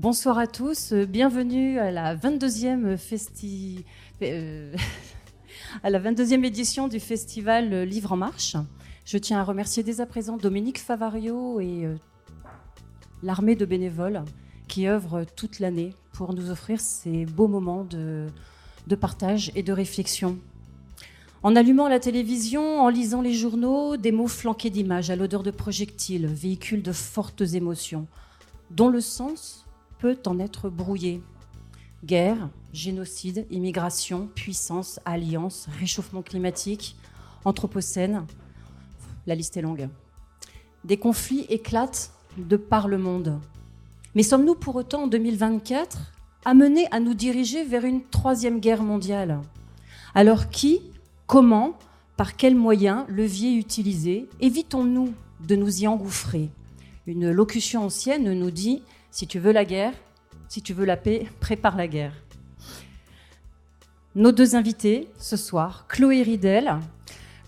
Bonsoir à tous. Bienvenue à la 22e festi... Euh, à la 22e édition du festival Livre en Marche. Je tiens à remercier dès à présent Dominique Favario et euh, l'armée de bénévoles qui œuvrent toute l'année pour nous offrir ces beaux moments de, partage et de réflexion. En allumant la télévision, en lisant les journaux, des mots flanqués d'images à l'odeur de projectiles, véhiculent de fortes émotions, dont le sens peut en être brouillé. Guerre, génocide, immigration, puissance, alliance, réchauffement climatique, anthropocène, la liste est longue. Des conflits éclatent de par le monde. Mais sommes-nous pour autant en 2024 amenés à nous diriger vers une troisième guerre mondiale? Alors qui, comment, par quels moyens, leviers utiliser évitons-nous de nous y engouffrer? Une locution ancienne nous dit si tu veux la guerre, si tu veux la paix, prépare la guerre. Nos deux invités ce soir, Chloé Ridel.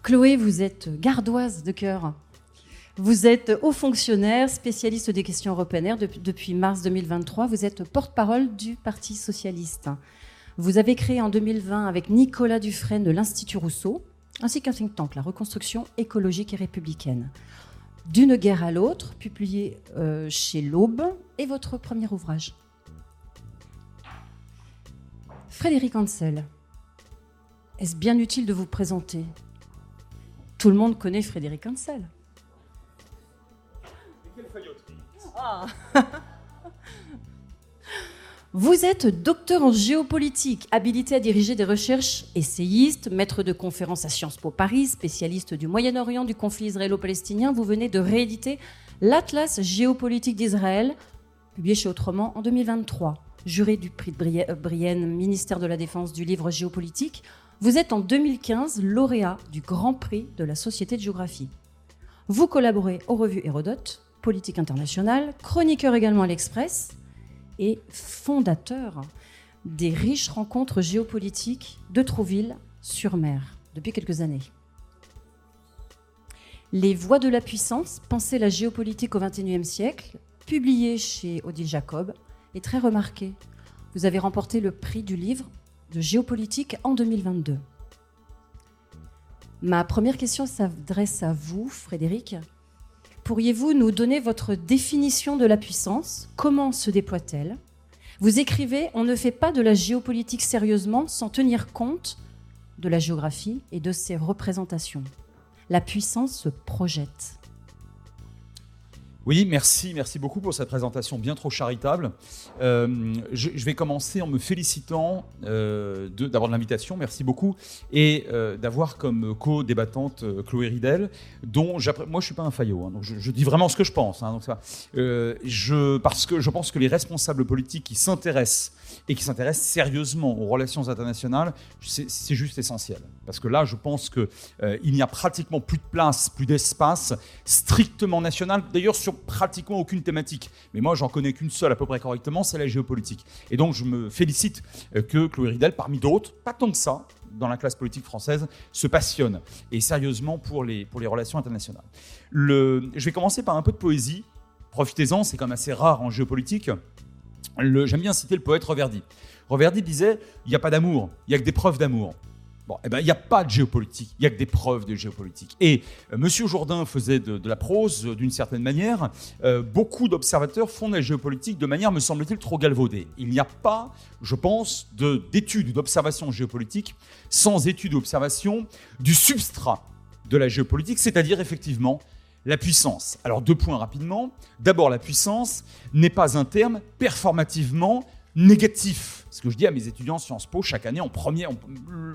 Chloé, vous êtes gardoise de cœur. Vous êtes haut fonctionnaire, spécialiste des questions européennes depuis mars 2023. Vous êtes porte-parole du Parti socialiste. Vous avez créé en 2020 avec Nicolas Dufresne l'Institut Rousseau, ainsi qu'un think tank, la reconstruction écologique et républicaine. D'une guerre à l'autre, publié euh, chez l'Aube, et votre premier ouvrage. Frédéric Ansel, est-ce bien utile de vous présenter? Tout le monde connaît Frédéric Ansel. Ah. Vous êtes docteur en géopolitique, habilité à diriger des recherches, essayiste, maître de conférences à Sciences Po Paris, spécialiste du Moyen-Orient, du conflit israélo-palestinien. Vous venez de rééditer l'Atlas géopolitique d'Israël, publié chez Autrement en 2023. Juré du prix de Brienne, ministère de la Défense du livre géopolitique, vous êtes en 2015 lauréat du Grand Prix de la Société de géographie. Vous collaborez aux revues Hérodote, Politique internationale, chroniqueur également à l'Express et fondateur des riches rencontres géopolitiques de Trouville-sur-Mer depuis quelques années. Les Voix de la puissance, penser la géopolitique au XXIe siècle, publié chez Odile Jacob, est très remarqué. Vous avez remporté le prix du livre de géopolitique en 2022. Ma première question s'adresse à vous, Frédéric. Pourriez-vous nous donner votre définition de la puissance? Comment se déploie-t-elle? Vous écrivez On ne fait pas de la géopolitique sérieusement sans tenir compte de la géographie et de ses représentations. La puissance se projette. Oui, merci, merci beaucoup pour cette présentation bien trop charitable. Euh, je, vais commencer en me félicitant euh, d'avoir de, l'invitation, merci beaucoup, et euh, d'avoir comme co-débattante Chloé Ridel, dont moi je suis pas un faillot, hein, donc je, dis vraiment ce que je pense. Hein, donc ça, parce que je pense que les responsables politiques qui s'intéressent et qui s'intéresse sérieusement aux relations internationales, c'est juste essentiel. Parce que là, je pense qu'il euh, n'y a pratiquement plus de place, plus d'espace strictement national, d'ailleurs sur pratiquement aucune thématique. Mais moi, j'en connais qu'une seule à peu près correctement, c'est la géopolitique. Et donc, je me félicite euh, que Chloé Ridel, parmi d'autres, pas tant que ça, dans la classe politique française, se passionne, et sérieusement, pour les, pour les relations internationales. Le, je vais commencer par un peu de poésie. Profitez-en, c'est quand même assez rare en géopolitique. J'aime bien citer le poète Reverdy. Reverdy disait il n'y a pas d'amour, il n'y a que des preuves d'amour. Bon, eh ben, il n'y a pas de géopolitique, il n'y a que des preuves de géopolitique. Et. Euh, Monsieur Jourdain faisait de, la prose euh, d'une certaine manière. Euh, beaucoup d'observateurs font de la géopolitique de manière, me semble-t-il, trop galvaudée. Il n'y a pas, je pense, d'études, d'observations géopolitiques sans études ou observations du substrat de la géopolitique, c'est-à-dire effectivement la puissance. Alors deux points rapidement. D'abord, la puissance n'est pas un terme performativement négatif. Ce que je dis à mes étudiants Sciences Po chaque année en premier,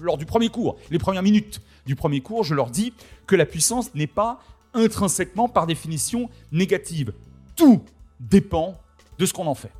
lors du premier cours, les premières minutes du premier cours, je leur dis que la puissance n'est pas intrinsèquement par définition négative. Tout dépend de ce qu'on en fait.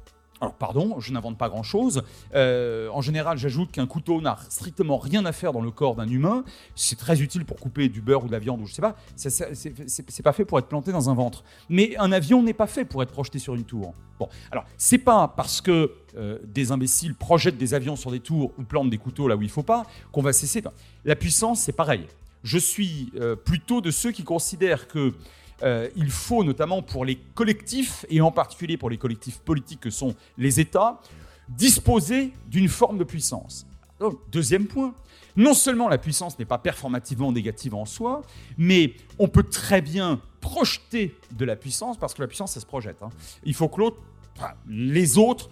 Alors pardon, je n'invente pas grand-chose. Euh, en général, j'ajoute qu'un couteau n'a strictement rien à faire dans le corps d'un humain. C'est très utile pour couper du beurre ou de la viande ou je sais pas. C'est pas fait pour être planté dans un ventre. Mais un avion n'est pas fait pour être projeté sur une tour. Bon, alors c'est pas parce que euh, des imbéciles projettent des avions sur des tours ou plantent des couteaux là où il faut pas qu'on va cesser. La puissance, c'est pareil. Je suis euh, plutôt de ceux qui considèrent que euh, il faut notamment pour les collectifs, et en particulier pour les collectifs politiques que sont les États, disposer d'une forme de puissance. deuxième point, non seulement la puissance n'est pas performativement négative en soi, mais on peut très bien projeter de la puissance, parce que la puissance, ça se projette. Hein. Il faut que l'autre, les autres,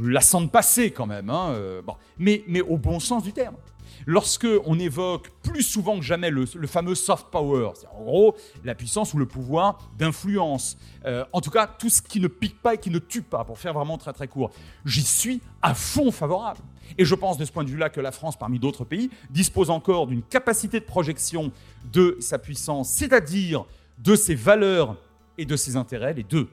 la sentent passer quand même, hein, euh, mais, mais au bon sens du terme lorsque on évoque plus souvent que jamais le, fameux soft power, c'est en gros la puissance ou le pouvoir d'influence, euh, en tout cas tout ce qui ne pique pas et qui ne tue pas, pour faire vraiment très très court, j'y suis à fond favorable. Et je pense de ce point de vue-là que la France, parmi d'autres pays, dispose encore d'une capacité de projection de sa puissance, c'est-à-dire de ses valeurs et de ses intérêts, les deux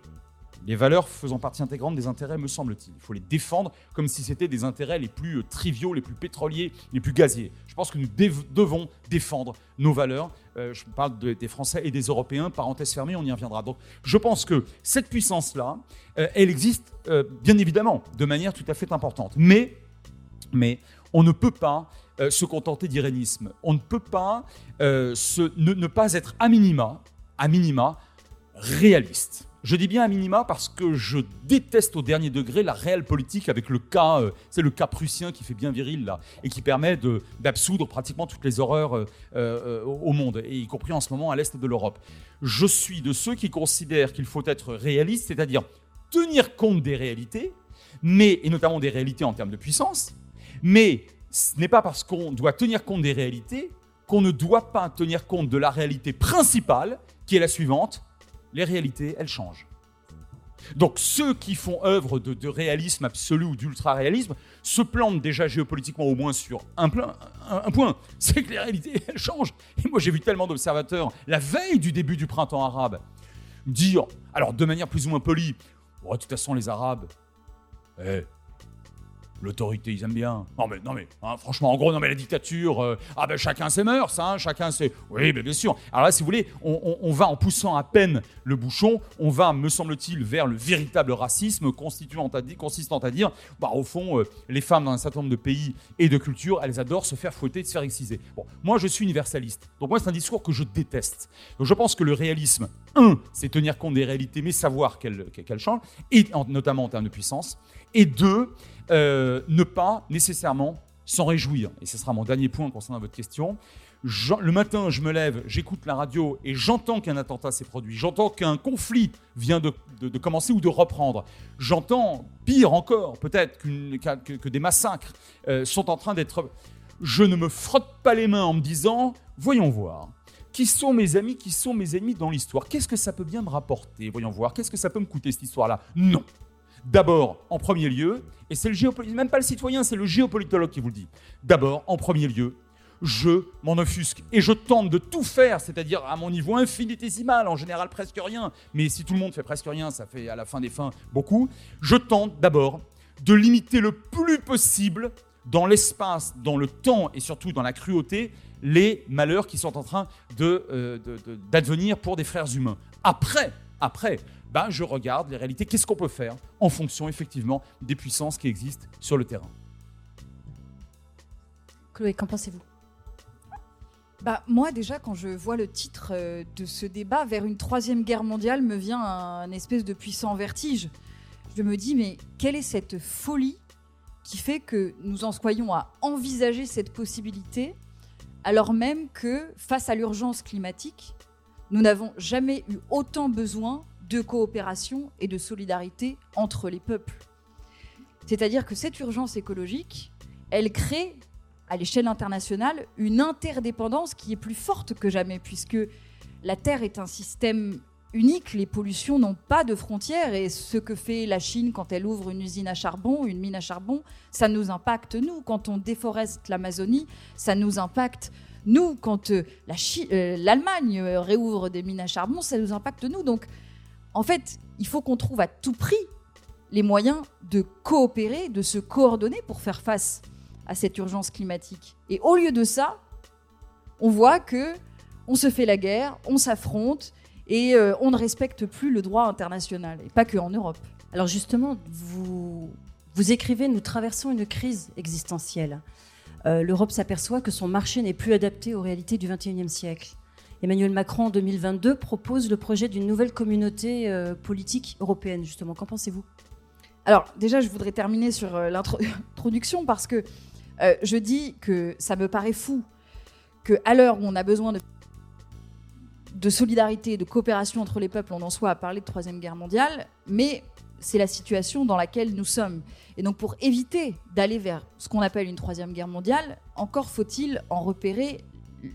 les valeurs faisant partie intégrante des intérêts, me semble-t-il. Il faut les défendre comme si c'était des intérêts les plus euh, triviaux, les plus pétroliers, les plus gaziers. Je pense que nous devons défendre nos valeurs. Euh, je parle des Français et des Européens, parenthèse fermée, on y reviendra. Donc je pense que cette puissance-là, euh, elle existe bien évidemment de manière tout à fait importante. Mais, mais on ne peut pas se contenter d'irénisme. On ne peut pas ne, ne pas être à minima, à minima réaliste. Je dis bien à minima parce que je déteste au dernier degré la réelle politique avec le cas, euh, c'est le cas prussien qui fait bien viril là, et qui permet d'absoudre pratiquement toutes les horreurs euh, euh, au monde, et y compris en ce moment à l'est de l'Europe. Je suis de ceux qui considèrent qu'il faut être réaliste, c'est-à-dire tenir compte des réalités, mais, et notamment des réalités en termes de puissance, mais ce n'est pas parce qu'on doit tenir compte des réalités qu'on ne doit pas tenir compte de la réalité principale, qui est la suivante, les réalités, elles changent. Donc ceux qui font œuvre de, réalisme absolu ou d'ultra-réalisme se plantent déjà géopolitiquement au moins sur un, point, c'est que les réalités, elles changent. Et moi j'ai vu tellement d'observateurs, la veille du début du printemps arabe, dire, alors de manière plus ou moins polie, oh, de toute façon les Arabes, eh, L'autorité, ils aiment bien. Non mais, non mais, hein, franchement, en gros, non mais la dictature, euh, ah ben chacun ses mœurs, hein, chacun ses... Oui, bien sûr. Alors là, si vous voulez, on, va en poussant à peine le bouchon, on va, me semble-t-il, vers le véritable racisme constituant à consistant à dire, bah au fond, euh, les femmes dans un certain nombre de pays et de cultures, elles adorent se faire fouetter, se faire exciser. Bon, moi je suis universaliste, donc moi c'est un discours que je déteste. Donc je pense que le réalisme, un, c'est tenir compte des réalités, mais savoir qu'elles changent, et notamment en termes de puissance, et deux, euh, ne pas nécessairement s'en réjouir. Et ce sera mon dernier point concernant votre question. le matin, je me lève, j'écoute la radio et j'entends qu'un attentat s'est produit. J'entends qu'un conflit vient de, commencer ou de reprendre. J'entends, pire encore, peut-être que, des massacres euh, sont en train d'être... Je ne me frotte pas les mains en me disant, voyons voir. Qui sont mes amis, qui sont mes ennemis dans l'histoire? Qu'est-ce que ça peut bien me rapporter? Voyons voir. Qu'est-ce que ça peut me coûter cette histoire-là? Non. D'abord, en premier lieu, et c'est le géopolitologue, même pas le citoyen, c'est le géopolitologue qui vous le dit. D'abord, en premier lieu, je m'en offusque et je tente de tout faire, c'est-à-dire à mon niveau infinitésimal, en général presque rien, mais si tout le monde fait presque rien, ça fait à la fin des fins beaucoup. Je tente d'abord de limiter le plus possible dans l'espace, dans le temps et surtout dans la cruauté les malheurs qui sont en train euh, d'advenir pour des frères humains. Après, après, ben, je regarde les réalités, qu'est-ce qu'on peut faire en fonction effectivement des puissances qui existent sur le terrain? Chloé, qu'en pensez-vous? Bah, moi, déjà, quand je vois le titre euh, de ce débat, vers une troisième guerre mondiale, me vient un, espèce de puissant vertige. Je me dis, mais quelle est cette folie qui fait que nous en soyons à envisager cette possibilité, alors même que, face à l'urgence climatique, nous n'avons jamais eu autant besoin de coopération et de solidarité entre les peuples. C'est-à-dire que cette urgence écologique, elle crée à l'échelle internationale une interdépendance qui est plus forte que jamais, puisque la Terre est un système unique, les pollutions n'ont pas de frontières, et ce que fait la Chine quand elle ouvre une usine à charbon, une mine à charbon, ça nous impacte nous. Quand on déforeste l'Amazonie, ça nous impacte nous. Quand euh, euh, l'Allemagne euh, réouvre des mines à charbon, ça nous impacte nous. Donc en fait, il faut qu'on trouve à tout prix les moyens de coopérer, de se coordonner pour faire face à cette urgence climatique. Et au lieu de ça, on voit que on se fait la guerre, on s'affronte et on ne respecte plus le droit international, et pas que en Europe. Alors justement, vous écrivez, nous traversons une crise existentielle. Euh, L'Europe s'aperçoit que son marché n'est plus adapté aux réalités du XXIe siècle. Emmanuel Macron, en 2022, propose le projet d'une nouvelle communauté euh, politique européenne, justement. Qu'en pensez-vous? Alors, déjà, je voudrais terminer sur l'introduction parce que je dis que ça me paraît fou qu'à l'heure où on a besoin de de solidarité, de coopération entre les peuples, on en soit à parler de Troisième Guerre mondiale, mais c'est la situation dans laquelle nous sommes. Et donc pour éviter d'aller vers ce qu'on appelle une Troisième Guerre mondiale, encore faut-il en repérer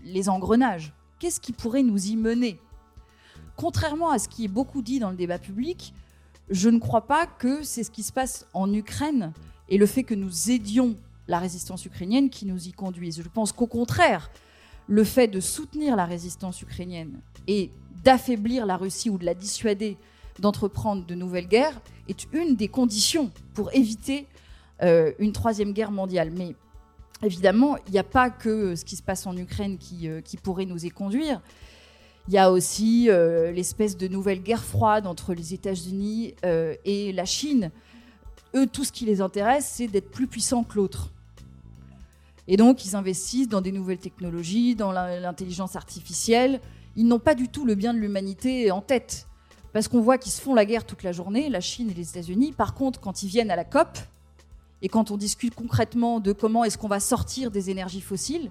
les engrenages. Qu'est-ce qui pourrait nous y mener? Contrairement à ce qui est beaucoup dit dans le débat public, je ne crois pas que c'est ce qui se passe en Ukraine et le fait que nous aidions la résistance ukrainienne qui nous y conduise. Je pense qu'au contraire, le fait de soutenir la résistance ukrainienne et d'affaiblir la Russie ou de la dissuader d'entreprendre de nouvelles guerres est une des conditions pour éviter euh, une troisième guerre mondiale. Mais évidemment, il n'y a pas que ce qui se passe en Ukraine qui, euh, qui pourrait nous y conduire. Il y a aussi euh, l'espèce de nouvelle guerre froide entre les États-Unis et la Chine. Eux, tout ce qui les intéresse, c'est d'être plus puissants que l'autre. Et donc, ils investissent dans des nouvelles technologies, dans l'intelligence artificielle. Ils n'ont pas du tout le bien de l'humanité en tête. Parce qu'on voit qu'ils se font la guerre toute la journée, la Chine et les États-Unis. Par contre, quand ils viennent à la COP, et quand on discute concrètement de comment est-ce qu'on va sortir des énergies fossiles,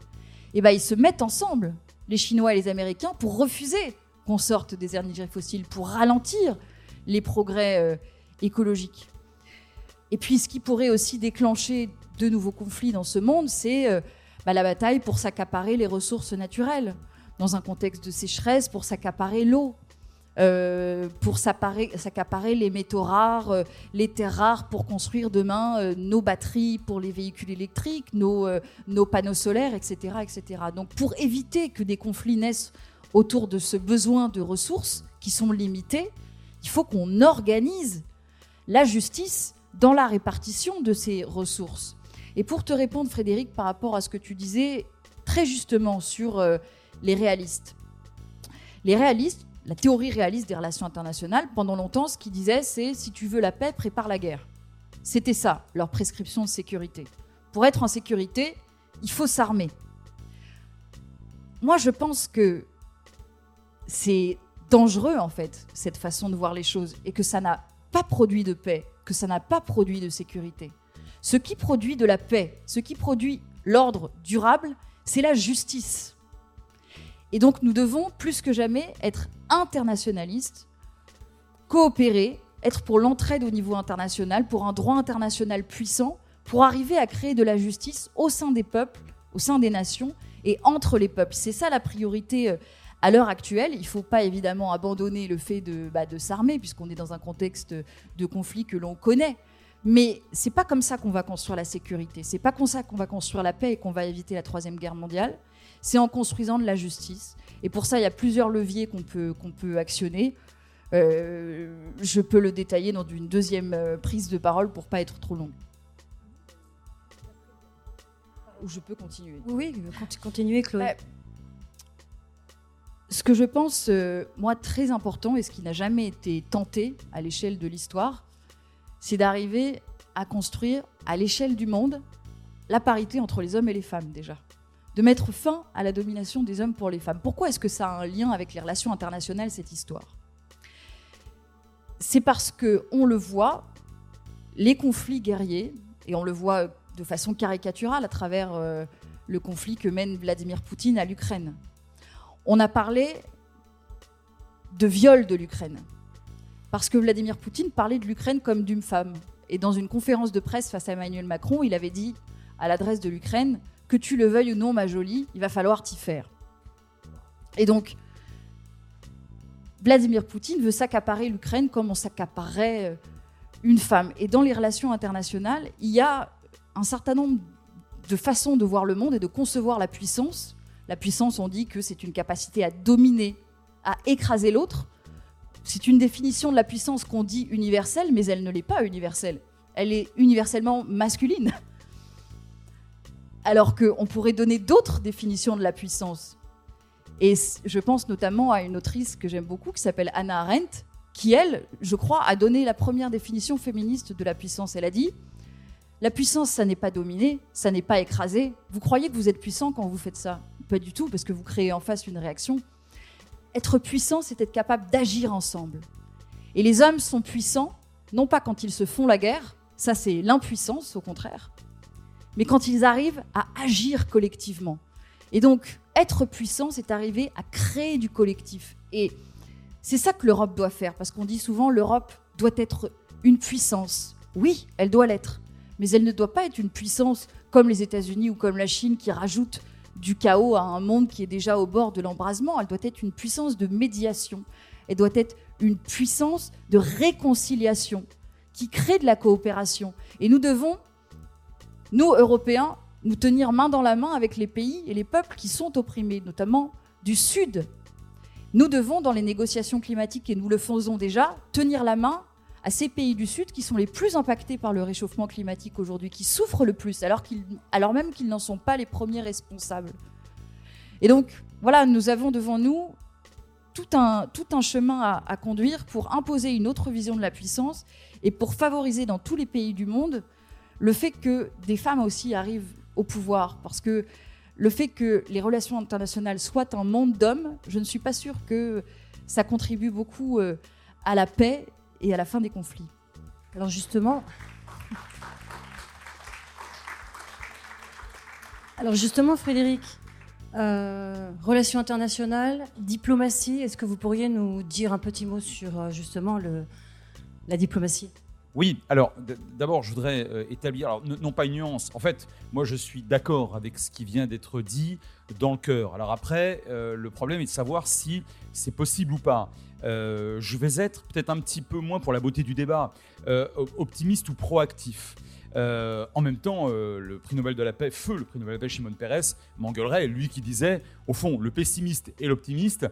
eh ben, ils se mettent ensemble, les Chinois et les Américains, pour refuser qu'on sorte des énergies fossiles, pour ralentir les progrès euh, écologiques. Et puis, ce qui pourrait aussi déclencher de nouveaux conflits dans ce monde, c'est euh, bah, la bataille pour s'accaparer les ressources naturelles. Dans un contexte de sécheresse, pour s'accaparer l'eau, euh, pour s'accaparer les métaux rares, euh, les terres rares pour construire demain nos batteries pour les véhicules électriques, nos, nos panneaux solaires, etc., etc. Donc pour éviter que des conflits naissent autour de ce besoin de ressources qui sont limitées, il faut qu'on organise la justice dans la répartition de ces ressources. Et pour te répondre, Frédéric, par rapport à ce que tu disais très justement sur euh, les réalistes. Les réalistes, la théorie réaliste des relations internationales, pendant longtemps, ce qu'ils disaient, c'est si tu veux la paix, prépare la guerre. C'était ça, leur prescription de sécurité. Pour être en sécurité, il faut s'armer. Moi, je pense que c'est dangereux, en fait, cette façon de voir les choses, et que ça n'a pas produit de paix, que ça n'a pas produit de sécurité. Ce qui produit de la paix, ce qui produit l'ordre durable, c'est la justice. Et donc nous devons plus que jamais être internationalistes, coopérer, être pour l'entraide au niveau international, pour un droit international puissant, pour arriver à créer de la justice au sein des peuples, au sein des nations et entre les peuples. C'est ça la priorité euh, à l'heure actuelle. Il ne faut pas évidemment abandonner le fait de, bah, de s'armer, puisqu'on est dans un contexte de conflit que l'on connaît. Mais c'est pas comme ça qu'on va construire la sécurité. C'est pas comme ça qu'on va construire la paix et qu'on va éviter la troisième guerre mondiale. C'est en construisant de la justice. Et pour ça, il y a plusieurs leviers qu'on peut, qu'on peut actionner. Euh, je peux le détailler dans une deuxième euh, prise de parole pour pas être trop longue. Ou je peux continuer. Oui, continuez, Chloé. Euh, ce que je pense, moi, très important et ce qui n'a jamais été tenté à l'échelle de l'histoire, c'est d'arriver à construire à l'échelle du monde la parité entre les hommes et les femmes déjà. De mettre fin à la domination des hommes pour les femmes. Pourquoi est-ce que ça a un lien avec les relations internationales, cette histoire? C'est parce que on le voit, les conflits guerriers, et on le voit de façon caricaturale à travers euh, le conflit que mène Vladimir Poutine à l'Ukraine. On a parlé de viol de l'Ukraine parce que Vladimir Poutine parlait de l'Ukraine comme d'une femme. Et dans une conférence de presse face à Emmanuel Macron, il avait dit à l'adresse de l'Ukraine que tu le veuilles ou non, ma jolie, il va falloir t'y faire. Et donc, Vladimir Poutine veut s'accaparer l'Ukraine comme on s'accaparerait euh, une femme. Et dans les relations internationales, il y a un certain nombre de façons de voir le monde et de concevoir la puissance. La puissance, on dit que c'est une capacité à dominer, à écraser l'autre c'est une définition de la puissance qu'on dit universelle, mais elle ne l'est pas universelle. Elle est universellement masculine. Alors qu'on pourrait donner d'autres définitions de la puissance. Et je pense notamment à une autrice que j'aime beaucoup qui s'appelle Anna Arendt, qui, elle, je crois, a donné la première définition féministe de la puissance. Elle a dit La puissance, ça n'est pas dominer, ça n'est pas écraser. Vous croyez que vous êtes puissant quand vous faites ça Pas du tout, parce que vous créez en face une réaction. Être puissant, c'est être capable d'agir ensemble. Et les hommes sont puissants, non pas quand ils se font la guerre, ça c'est l'impuissance au contraire, mais quand ils arrivent à agir collectivement. Et donc, être puissant, c'est arriver à créer du collectif. Et c'est ça que l'Europe doit faire, parce qu'on dit souvent l'Europe doit être une puissance. Oui, elle doit l'être, mais elle ne doit pas être une puissance comme les États-Unis ou comme la Chine qui rajoutent du chaos à un monde qui est déjà au bord de l'embrasement. Elle doit être une puissance de médiation. Elle doit être une puissance de réconciliation qui crée de la coopération. Et nous devons, nous, Européens, nous tenir main dans la main avec les pays et les peuples qui sont opprimés, notamment du Sud nous devons, dans les négociations climatiques, et nous le faisons déjà, tenir la main à ces pays du Sud qui sont les plus impactés par le réchauffement climatique aujourd'hui, qui souffrent le plus, alors, même qu'ils n'en sont pas les premiers responsables. Et donc, voilà, nous avons devant nous tout un, chemin à, conduire pour imposer une autre vision de la puissance et pour favoriser dans tous les pays du monde le fait que des femmes aussi arrivent au pouvoir. Parce que le fait que les relations internationales soient un monde d'hommes, je ne suis pas sûre que ça contribue beaucoup euh, à la paix et à la fin des conflits. Alors justement, alors justement, Frédéric, euh, relations internationales, diplomatie, est-ce que vous pourriez nous dire un petit mot sur euh, justement la diplomatie? Oui, alors d'abord, je voudrais euh, établir, alors, non pas une nuance, en fait, moi je suis d'accord avec ce qui vient d'être dit dans le cœur. Alors après, euh, le problème est de savoir si c'est possible ou pas. Euh, je vais être peut-être un petit peu moins pour la beauté du débat, optimiste ou proactif. en même temps, le prix Nobel de la paix, feu le prix Nobel de la paix, Shimon Peres, m'engueulerait, lui qui disait, au fond, le pessimiste et l'optimiste,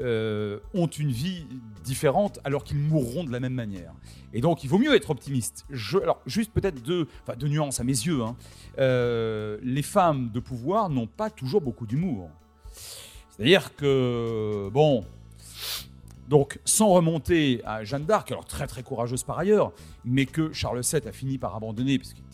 euh, ont une vie différente alors qu'ils mourront de la même manière. Et donc il vaut mieux être optimiste. Je, alors juste peut-être deux, enfin, deux nuances à mes yeux. Hein. Euh, les femmes de pouvoir n'ont pas toujours beaucoup d'humour. C'est-à-dire que, bon, donc, sans remonter à Jeanne d'Arc, alors très très courageuse par ailleurs, mais que Charles VII a fini par abandonner parce qu'il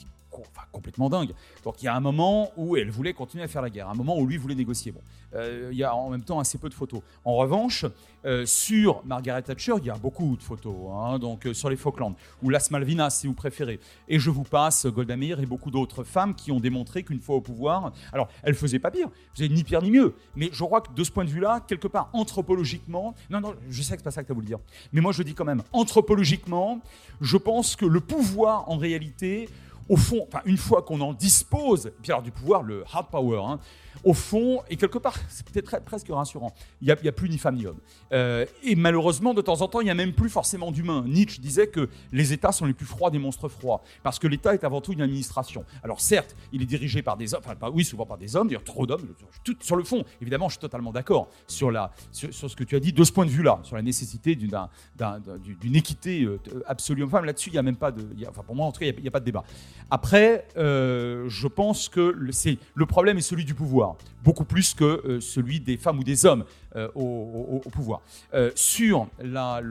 complètement dingue. Donc il y a un moment où elle voulait continuer à faire la guerre, un moment où lui voulait négocier. Bon, euh, il y a en même temps assez peu de photos. En revanche, euh, sur Margaret Thatcher, il y a beaucoup de photos, hein, donc euh, sur les Falklands, ou Las Malvinas si vous préférez. Et je vous passe Golda Meir et beaucoup d'autres femmes qui ont démontré qu'une fois au pouvoir, alors elles faisaient pas pire, elles faisaient ni pire ni mieux, mais je crois que de ce point de vue-là, quelque part anthropologiquement, non non, je sais que c'est pas ça que tu as voulu dire, mais moi je dis quand même anthropologiquement, je pense que le pouvoir en réalité au fond, une fois qu'on en dispose, puis alors du pouvoir, le hard power, hein, au fond, et quelque part, c'est peut-être presque rassurant, il n'y a, plus ni femme ni homme. Euh, et malheureusement, de temps en temps, il n'y a même plus forcément d'humains. Nietzsche disait que les États sont les plus froids des monstres froids, parce que l'État est avant tout une administration. Alors certes, il est dirigé par des hommes, enfin oui, souvent par des hommes, d'ailleurs trop d'hommes, sur le fond, évidemment, je suis totalement d'accord sur, ce que tu as dit de ce point de vue-là, sur la nécessité d'une équité euh, absolue homme-femme. Là-dessus, il n'y a même pas de... enfin pour moi, en tout cas, il n'y a, pas de débat. Après, euh, je pense que le, le problème est celui du pouvoir beaucoup plus que euh, celui des femmes ou des hommes euh, au, pouvoir. Euh, sur la,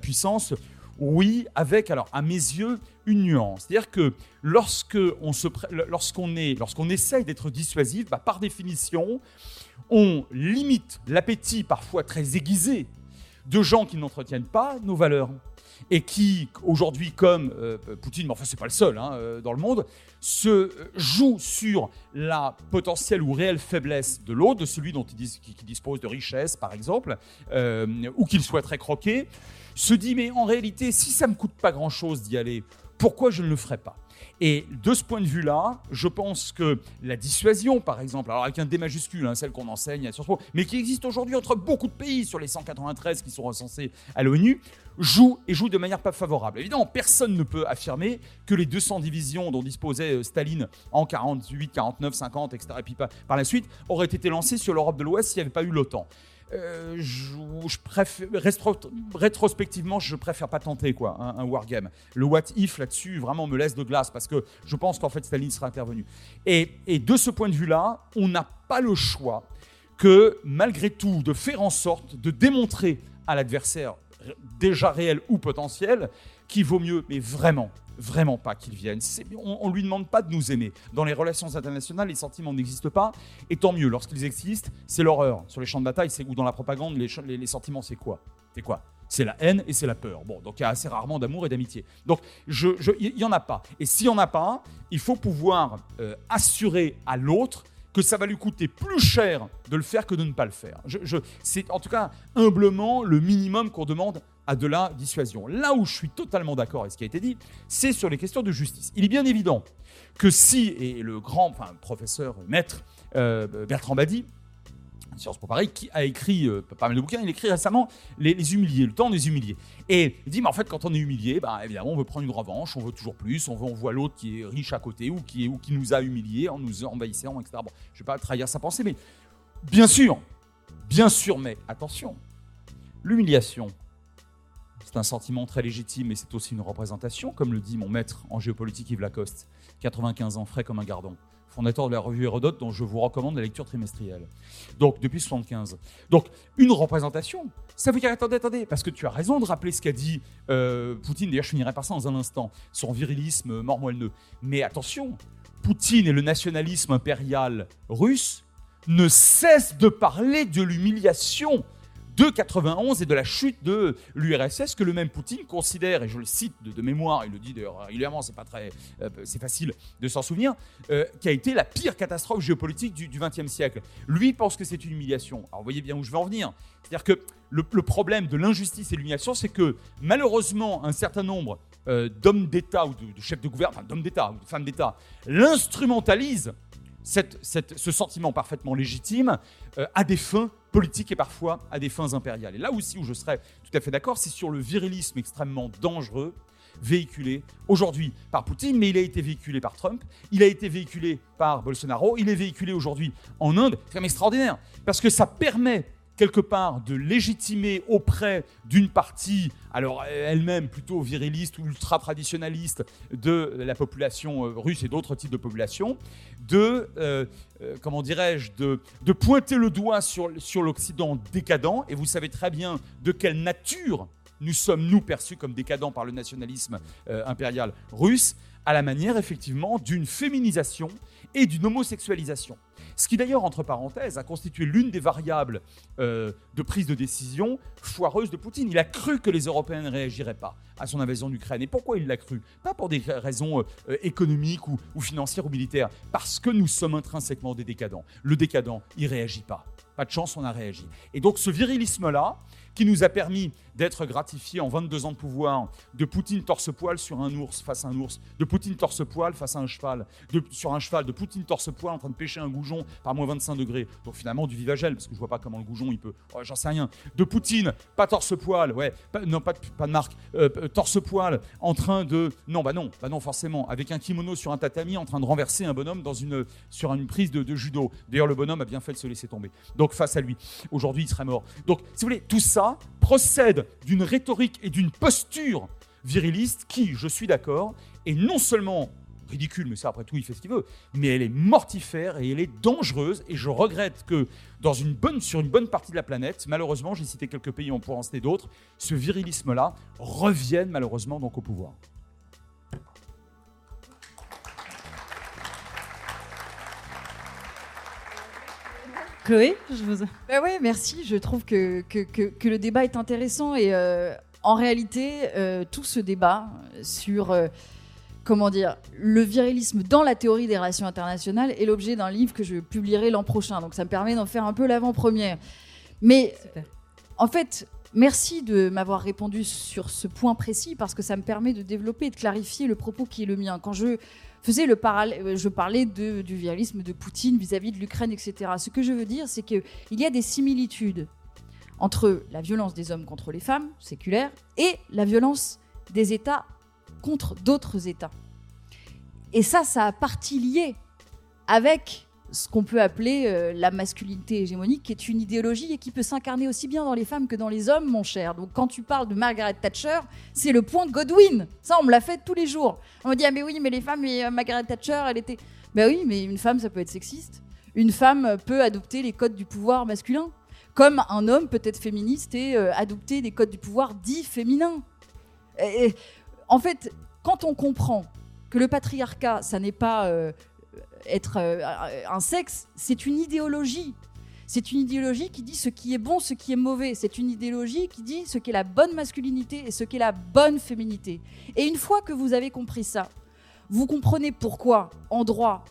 puissance, oui, avec, alors, à mes yeux, une nuance. C'est-à-dire que lorsque lorsqu'on essaye d'être dissuasif, bah, par définition, on limite l'appétit parfois très aiguisé de gens qui n'entretiennent pas nos valeurs et qui, aujourd'hui, comme Poutine, mais enfin, c'est pas le seul hein, dans le monde, se joue sur la potentielle ou réelle faiblesse de l'autre, de celui dont il qui, dispose de richesses, par exemple, euh, ou qu'il souhaiterait croquer, se dit, mais en réalité, si ça me coûte pas grand-chose d'y aller, pourquoi je ne le ferais pas? Et de ce point de vue-là, je pense que la dissuasion, par exemple, alors avec un D majuscule, hein, celle qu'on enseigne à Sciences Po, mais qui existe aujourd'hui entre beaucoup de pays sur les 193 qui sont recensés à l'ONU, joue et joue de manière pas favorable. Évidemment, personne ne peut affirmer que les 200 divisions dont disposait euh, Staline en 48, 49, 50, etc., et puis par la suite, auraient été lancées sur l'Europe de l'Ouest s'il n'y avait pas eu l'OTAN. Euh, je, préfère, rétrospectivement, je préfère pas tenter quoi, un, wargame. Le what if là-dessus vraiment me laisse de glace parce que je pense qu'en fait Staline sera intervenu. Et, et de ce point de vue-là, on n'a pas le choix que malgré tout de faire en sorte de démontrer à l'adversaire déjà réel ou potentiel qu'il vaut mieux, mais vraiment, vraiment pas qu'il vienne. On ne lui demande pas de nous aimer. Dans les relations internationales, les sentiments n'existent pas. Et tant mieux, lorsqu'ils existent, c'est l'horreur. Sur les champs de bataille ou dans la propagande, les, sentiments, c'est quoi? C'est quoi? C'est la haine et c'est la peur. Bon, donc il y a assez rarement d'amour et d'amitié. Donc il n'y en a pas. Et s'il n'y en a pas, il faut pouvoir euh, assurer à l'autre que ça va lui coûter plus cher de le faire que de ne pas le faire. Je, c'est en tout cas humblement le minimum qu'on demande à de la dissuasion. Là où je suis totalement d'accord avec ce qui a été dit, c'est sur les questions de justice. Il est bien évident que si, et le grand professeur maître euh, Bertrand Badi, Sciences Po Paris, qui a écrit euh, pas mal de bouquins, il écrit récemment les, humiliés, le temps des humiliés. Et il dit, mais en fait, quand on est humilié, bah, évidemment, on veut prendre une revanche, on veut toujours plus, on, voit l'autre qui est riche à côté ou qui, ou qui nous a humiliés en nous envahissant, etc. Bon, je ne vais pas trahir sa pensée, mais bien sûr, bien sûr, mais attention, l'humiliation, c'est un sentiment très légitime et c'est aussi une représentation, comme le dit mon maître en géopolitique Yves Lacoste, 95 ans, frais comme un gardon, fondateur de la revue Hérodote, dont je vous recommande la lecture trimestrielle. Donc, depuis 75. Donc, une représentation, ça veut dire, attendez, attendez, parce que tu as raison de rappeler ce qu'a dit euh, Poutine, d'ailleurs je finirai par ça dans un instant, son virilisme mormoelleux. Mais attention, Poutine et le nationalisme impérial russe ne cessent de parler de l'humiliation de 91 et de la chute de l'URSS que le même Poutine considère, et je le cite de, mémoire, il le dit d'ailleurs régulièrement, c'est pas très, euh, c'est facile de s'en souvenir, euh, qui a été la pire catastrophe géopolitique du XXe siècle. Lui pense que c'est une humiliation. Alors vous voyez bien où je veux en venir. C'est-à-dire que le, problème de l'injustice et l'humiliation, c'est que malheureusement un certain nombre euh, d'hommes d'État ou de, chefs de gouvernement, enfin d'hommes d'État ou de femmes d'État, l'instrumentalisent ce sentiment parfaitement légitime à des fins politique et parfois à des fins impériales. Et là aussi où je serais tout à fait d'accord, c'est sur le virilisme extrêmement dangereux véhiculé aujourd'hui par Poutine, mais il a été véhiculé par Trump, il a été véhiculé par Bolsonaro, il est véhiculé aujourd'hui en Inde. C'est quand même extraordinaire, parce que ça permet quelque part de légitimer auprès d'une partie, alors elle-même plutôt viriliste ou ultra-traditionnaliste de la population euh, russe et d'autres types de populations, de, euh, euh, comment dirais-je, de, de, pointer le doigt sur, sur l'Occident décadent, et vous savez très bien de quelle nature nous sommes, nous, perçus comme décadents par le nationalisme impérial russe, à la manière effectivement d'une féminisation et d'une homosexualisation. Ce qui d'ailleurs, entre parenthèses, a constitué l'une des variables euh, de prise de décision foireuse de Poutine. Il a cru que les Européens ne réagiraient pas à son invasion d'Ukraine. Et pourquoi il l'a cru? Pas pour des raisons euh, économiques ou, financières ou militaires, parce que nous sommes intrinsèquement des décadents. Le décadent, il réagit pas. Pas de chance, on a réagi. Et donc ce virilisme-là, qui nous a permis d'être gratifiés en 22 ans de pouvoir, de Poutine torse-poil sur un ours face à un ours, de Poutine torse-poil face à un cheval, de, sur un cheval, de Poutine torse-poil en train de pêcher un goujon par moins 25 degrés, donc finalement du vivagel, parce que je vois pas comment le goujon il peut, oh, j'en sais rien, de Poutine, pas torse-poil, ouais, non pas de, pas de marque, euh, torse-poil en train de, non bah non, bah non forcément, avec un kimono sur un tatami en train de renverser un bonhomme dans une, sur une prise de, de judo. D'ailleurs le bonhomme a bien fait de se laisser tomber. Donc face à lui, aujourd'hui il serait mort. Donc si vous voulez, tout ça procède d'une rhétorique et d'une posture viriliste qui, je suis d'accord, est non seulement ridicule, mais ça après tout il fait ce qu'il veut, mais elle est mortifère et elle est dangereuse et je regrette que sur une bonne partie de la planète, malheureusement, j'ai cité quelques pays, on pourrait en citer d'autres, ce virilisme-là revienne malheureusement donc au pouvoir. Chloé, je vous. Bah ouais, merci. Je trouve que, que, que, le débat est intéressant et euh, en réalité, euh, tout ce débat sur euh, comment dire le virilisme dans la théorie des relations internationales est l'objet d'un livre que je publierai l'an prochain. Donc ça me permet d'en faire un peu l'avant-première. Mais en fait, merci de m'avoir répondu sur ce point précis parce que ça me permet de développer et de clarifier le propos qui est le mien. Quand je faisais le parallèle, euh, je parlais du virilisme de Poutine vis-à-vis de l'Ukraine, etc. Ce que je veux dire, c'est qu'il y a des similitudes entre la violence des hommes contre les femmes, séculaires, et la violence des États contre d'autres États. Et ça, ça a partie liée avec ce qu'on peut appeler euh, la masculinité hégémonique, qui est une idéologie et qui peut s'incarner aussi bien dans les femmes que dans les hommes, mon cher. Donc quand tu parles de Margaret Thatcher, c'est le point de Godwin. Ça, on me l'a fait tous les jours. On me dit, ah mais oui, mais les femmes, et, euh, Margaret Thatcher, elle était... Ben oui, mais une femme, ça peut être sexiste. Une femme peut adopter les codes du pouvoir masculin, comme un homme peut être féministe et euh, adopter des codes du pouvoir dits féminins. Et, en fait, quand on comprend que le patriarcat, ça n'est pas être euh, un sexe, c'est une idéologie. C'est une idéologie qui dit ce qui est bon, ce qui est mauvais. C'est une idéologie qui dit ce qu'est la bonne masculinité et ce qu'est la bonne féminité. Et une fois que vous avez compris ça, vous comprenez pourquoi, en droit,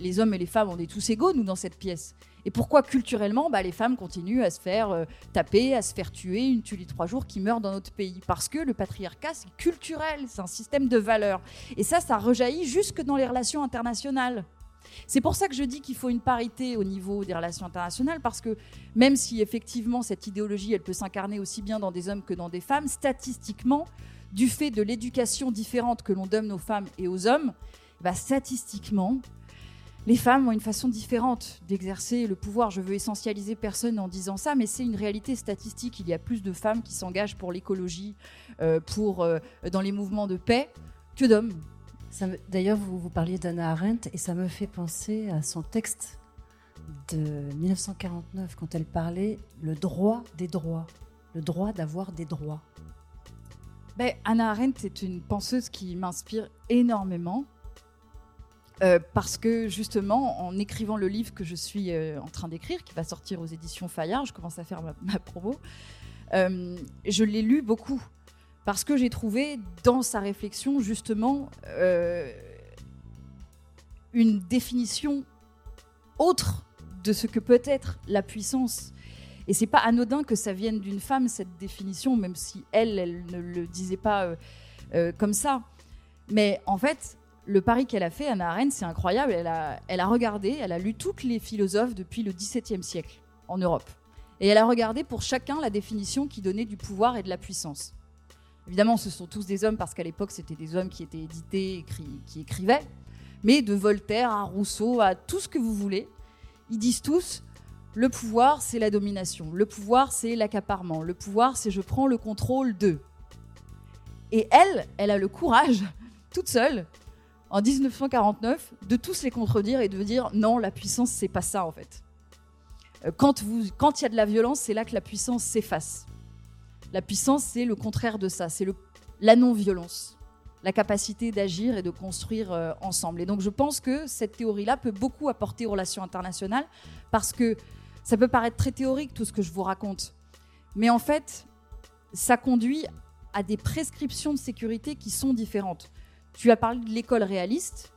les hommes et les femmes, on est tous égaux, nous, dans cette pièce. Et pourquoi, culturellement, bah, les femmes continuent à se faire euh, taper, à se faire tuer, une tuerie trois jours qui meurt dans notre pays. Parce que le patriarcat, c'est culturel, c'est un système de valeurs. Et ça, ça rejaillit jusque dans les relations internationales. C'est pour ça que je dis qu'il faut une parité au niveau des relations internationales, parce que même si effectivement cette idéologie, elle peut s'incarner aussi bien dans des hommes que dans des femmes, statistiquement, du fait de l'éducation différente que l'on donne aux femmes et aux hommes, bah, statistiquement, les femmes ont une façon différente d'exercer le pouvoir. Je veux essentialiser personne en disant ça, mais c'est une réalité statistique. Il y a plus de femmes qui s'engagent pour l'écologie, euh, pour euh, dans les mouvements de paix, que d'hommes. D'ailleurs, vous, vous parliez d'Anna Arendt et ça me fait penser à son texte de 1949 quand elle parlait le droit des droits, le droit d'avoir des droits. Ben, Anna Arendt est une penseuse qui m'inspire énormément. Euh, parce que justement, en écrivant le livre que je suis euh, en train d'écrire, qui va sortir aux éditions Fayard, je commence à faire ma, promo, euh, je l'ai lu beaucoup parce que j'ai trouvé dans sa réflexion justement euh, une définition autre de ce que peut être la puissance. Et c'est pas anodin que ça vienne d'une femme cette définition, même si elle, elle ne le disait pas euh, euh, comme ça. Mais en fait, le pari qu'elle a fait, Anna Arendt, c'est incroyable. Elle a, elle a regardé, elle a lu toutes les philosophes depuis le XVIIe siècle en Europe. Et elle a regardé pour chacun la définition qui donnait du pouvoir et de la puissance. Évidemment, ce sont tous des hommes parce qu'à l'époque, c'était des hommes qui étaient édités, qui écrivaient. Mais de Voltaire à Rousseau à tout ce que vous voulez, ils disent tous le pouvoir, c'est la domination. Le pouvoir, c'est l'accaparement. Le pouvoir, c'est je prends le contrôle de. Et elle, elle a le courage, toute seule, en 1949, de tous les contredire et de dire non, la puissance, c'est pas ça en fait. Euh, quand il y a de la violence, c'est là que la puissance s'efface. La puissance, c'est le contraire de ça, c'est la non-violence, la capacité d'agir et de construire euh, ensemble. Et donc je pense que cette théorie-là peut beaucoup apporter aux relations internationales, parce que ça peut paraître très théorique tout ce que je vous raconte, mais en fait, ça conduit à des prescriptions de sécurité qui sont différentes. Tu as parlé de l'école réaliste,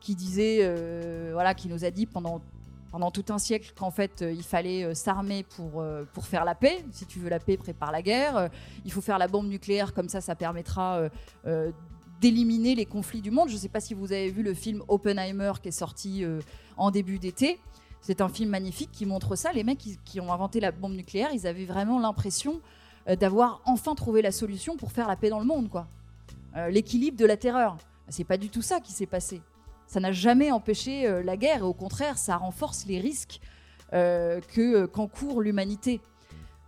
qui disait, euh, voilà, qui nous a dit pendant pendant tout un siècle qu'en fait euh, il fallait euh, s'armer pour, euh, pour faire la paix. Si tu veux la paix, prépare la guerre. il faut faire la bombe nucléaire, comme ça ça permettra d'éliminer les conflits du monde. Je ne sais pas si vous avez vu le film Oppenheimer qui est sorti en début d'été. C'est un film magnifique qui montre ça. Les mecs qui, ont inventé la bombe nucléaire, ils avaient vraiment l'impression d'avoir enfin trouvé la solution pour faire la paix dans le monde. quoi. L'équilibre de la terreur. C'est pas du tout ça qui s'est passé ça n'a jamais empêché euh, la guerre et au contraire, ça renforce les risques euh, que euh, qu'encourt l'humanité.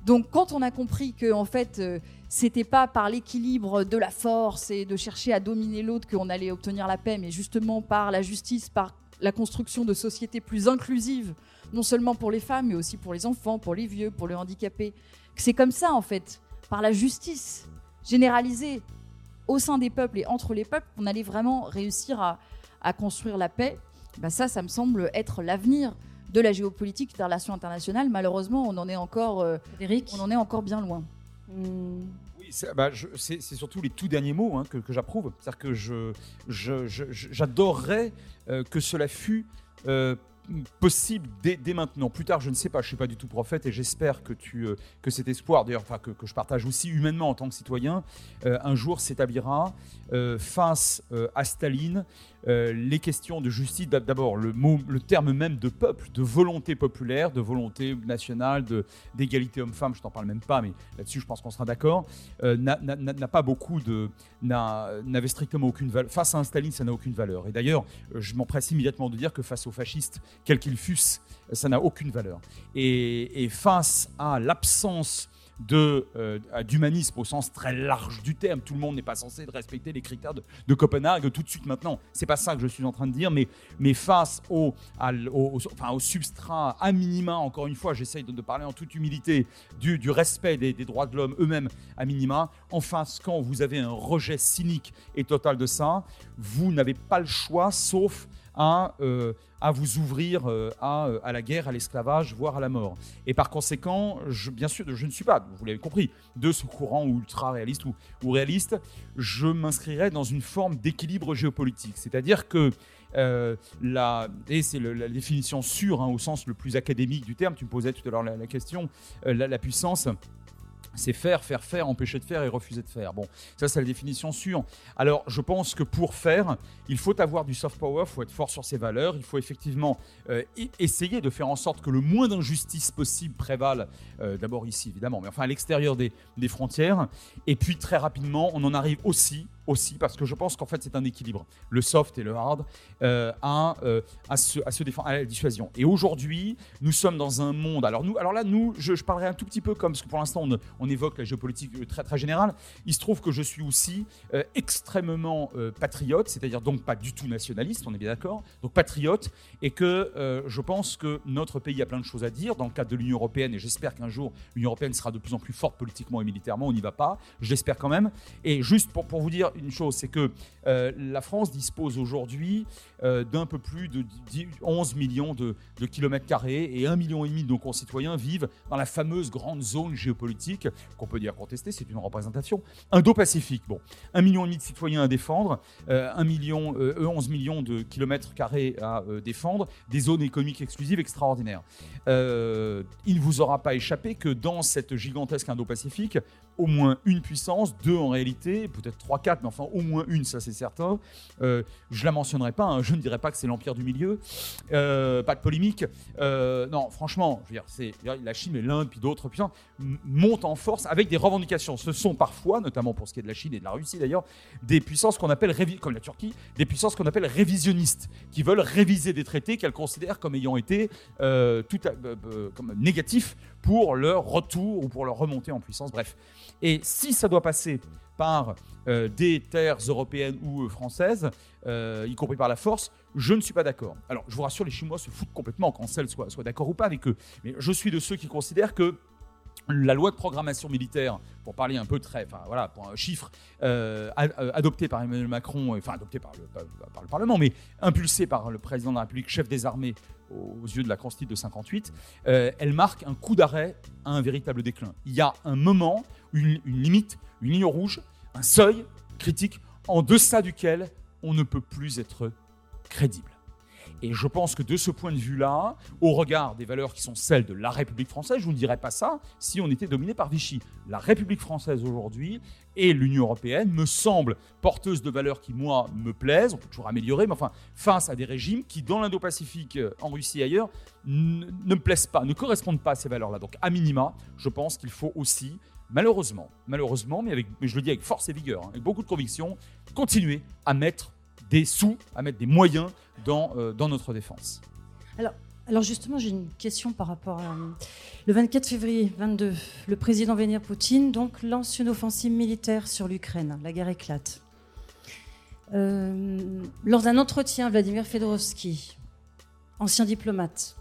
Donc, quand on a compris que en fait, c'était pas par l'équilibre de la force et de chercher à dominer l'autre qu'on allait obtenir la paix, mais justement par la justice, par la construction de sociétés plus inclusives, non seulement pour les femmes, mais aussi pour les enfants, pour les vieux, pour les handicapés. C'est comme ça, en fait, par la justice généralisée au sein des peuples et entre les peuples, qu'on allait vraiment réussir à, à construire la paix, bah ça, ça me semble être l'avenir de la géopolitique des relations internationales. Malheureusement, on en est encore, euh, on en est encore bien loin. Hmm. Oui, bah, c'est surtout les tout derniers mots hein, que, j'approuve. C'est-à-dire que je, j'adorerais euh, que cela fût euh, possible dès, maintenant. Plus tard, je ne sais pas, je ne suis pas du tout prophète et j'espère que, tu, euh, que cet espoir, d'ailleurs, enfin, que, je partage aussi humainement en tant que citoyen, euh, un jour s'établira euh, face à Staline, euh, les questions de justice, d'abord le, le terme même de peuple, de volonté populaire, de volonté nationale, d'égalité homme-femme, je t'en parle même pas, mais là-dessus je pense qu'on sera d'accord, euh, n'a pas beaucoup de. n'avait strictement aucune valeur. Face à un Staline, ça n'a aucune valeur. Et d'ailleurs, je m'empresse immédiatement de dire que face aux fascistes, quels qu'ils fussent, ça n'a aucune valeur. Et face à l'absence euh, d'humanisme au sens très large du terme. Tout le monde n'est pas censé respecter les critères de, Copenhague tout de suite maintenant. C'est pas ça que je suis en train de dire, mais, mais face au, enfin, au substrat à minima, encore une fois, j'essaye de, parler en toute humilité du, du respect des, des droits de l'homme eux-mêmes à minima. En face, quand vous avez un rejet cynique et total de ça, vous n'avez pas le choix sauf à, euh, à vous ouvrir euh, à, euh, à, la guerre, à l'esclavage, voire à la mort. Et par conséquent, bien sûr, je ne suis pas, vous l'avez compris, de ce courant ultra-réaliste ou, ou, réaliste. Je m'inscrirais dans une forme d'équilibre géopolitique. C'est-à-dire que la, et c'est la définition sûre hein, au sens le plus académique du terme, tu me posais tout à l'heure la, question, la puissance c'est faire, faire, faire, empêcher de faire et refuser de faire. Bon, ça c'est la définition sûre. Alors je pense que pour faire, il faut avoir du soft power, il faut être fort sur ses valeurs, il faut effectivement euh, essayer de faire en sorte que le moins d'injustice possible prévale, euh, d'abord ici évidemment, mais enfin à l'extérieur des frontières. Et puis très rapidement, on en arrive aussi aussi, parce que je pense qu'en fait c'est un équilibre, le soft et le hard, euh, à, euh, à, se, à, se, défendre, à la dissuasion. Et aujourd'hui, nous sommes dans un monde. Alors, nous, alors là, nous, je, parlerai un tout petit peu comme, parce que pour l'instant on, on, évoque la géopolitique euh, très, très générale. Il se trouve que je suis aussi euh, extrêmement euh, patriote, c'est-à-dire donc pas du tout nationaliste, on est bien d'accord, donc patriote, et que euh, je pense que notre pays a plein de choses à dire dans le cadre de l'Union européenne, et j'espère qu'un jour l'Union européenne sera de plus en plus forte politiquement et militairement, on n'y va pas, je l'espère quand même. Et juste pour, pour vous dire une chose, c'est que euh, la France dispose aujourd'hui euh, d'un peu plus de 10, 11 millions de, kilomètres carrés et 1,5 million de nos concitoyens vivent dans la fameuse grande zone géopolitique qu'on peut dire contester, c'est une représentation Indo-Pacifique. Bon, 1,5 million de citoyens à défendre, euh, 1 million, 11 millions de kilomètres carrés à euh, défendre, des zones économiques exclusives extraordinaires. Euh, il ne vous aura pas échappé que dans cette gigantesque Indo-Pacifique, au moins une puissance, deux en réalité, peut-être trois, quatre, mais enfin au moins une, ça c'est certain. Euh, je la mentionnerai pas, hein, je ne dirais pas que c'est l'empire du milieu, euh, pas de polémique. Euh, non, franchement, je veux dire, c'est la Chine et l'Inde puis d'autres puissances montent en force avec des revendications. Ce sont parfois, notamment pour ce qui est de la Chine et de la Russie d'ailleurs, des puissances qu'on appelle comme la Turquie, des puissances qu'on appelle révisionnistes, qui veulent réviser des traités qu'elles considèrent comme ayant été euh, tout comme négatifs pour leur retour ou pour leur remontée en puissance. Bref. Et si ça doit passer par euh, des terres européennes ou euh, françaises, euh, y compris par la force, je ne suis pas d'accord. Alors, je vous rassure, les Chinois se foutent complètement quand celle soit, soit d'accord ou pas avec eux. Mais je suis de ceux qui considèrent que la loi de programmation militaire, pour parler un peu très, enfin voilà, pour un chiffre, euh, adopté par Emmanuel Macron, enfin adopté par le, le, Parlement, mais impulsé par le président de la République, chef des armées aux yeux de la Constitution de 58, euh, elle marque un coup d'arrêt à un véritable déclin. Il y a un moment, une, une limite, une ligne rouge, un seuil critique en deçà duquel on ne peut plus être crédible. Et je pense que de ce point de vue-là, au regard des valeurs qui sont celles de la République française, je ne dirais pas ça si on était dominé par Vichy. La République française aujourd'hui et l'Union européenne me semblent porteuses de valeurs qui, moi, me plaisent. On peut toujours améliorer, mais enfin, face à des régimes qui, dans l'Indo-Pacifique, en Russie et ailleurs, ne me plaisent pas, ne correspondent pas à ces valeurs-là. Donc, à minima, je pense qu'il faut aussi malheureusement, malheureusement, mais, avec, je le dis avec force et vigueur, hein, avec beaucoup de conviction, continuer à mettre des sous, à mettre des moyens dans, euh, notre défense. Alors, justement, j'ai une question par rapport à... Le 24 février 22, le président Vladimir Poutine donc, lance une offensive militaire sur l'Ukraine. La guerre éclate. Euh, lors d'un entretien, Vladimir Fedorovski, ancien diplomate,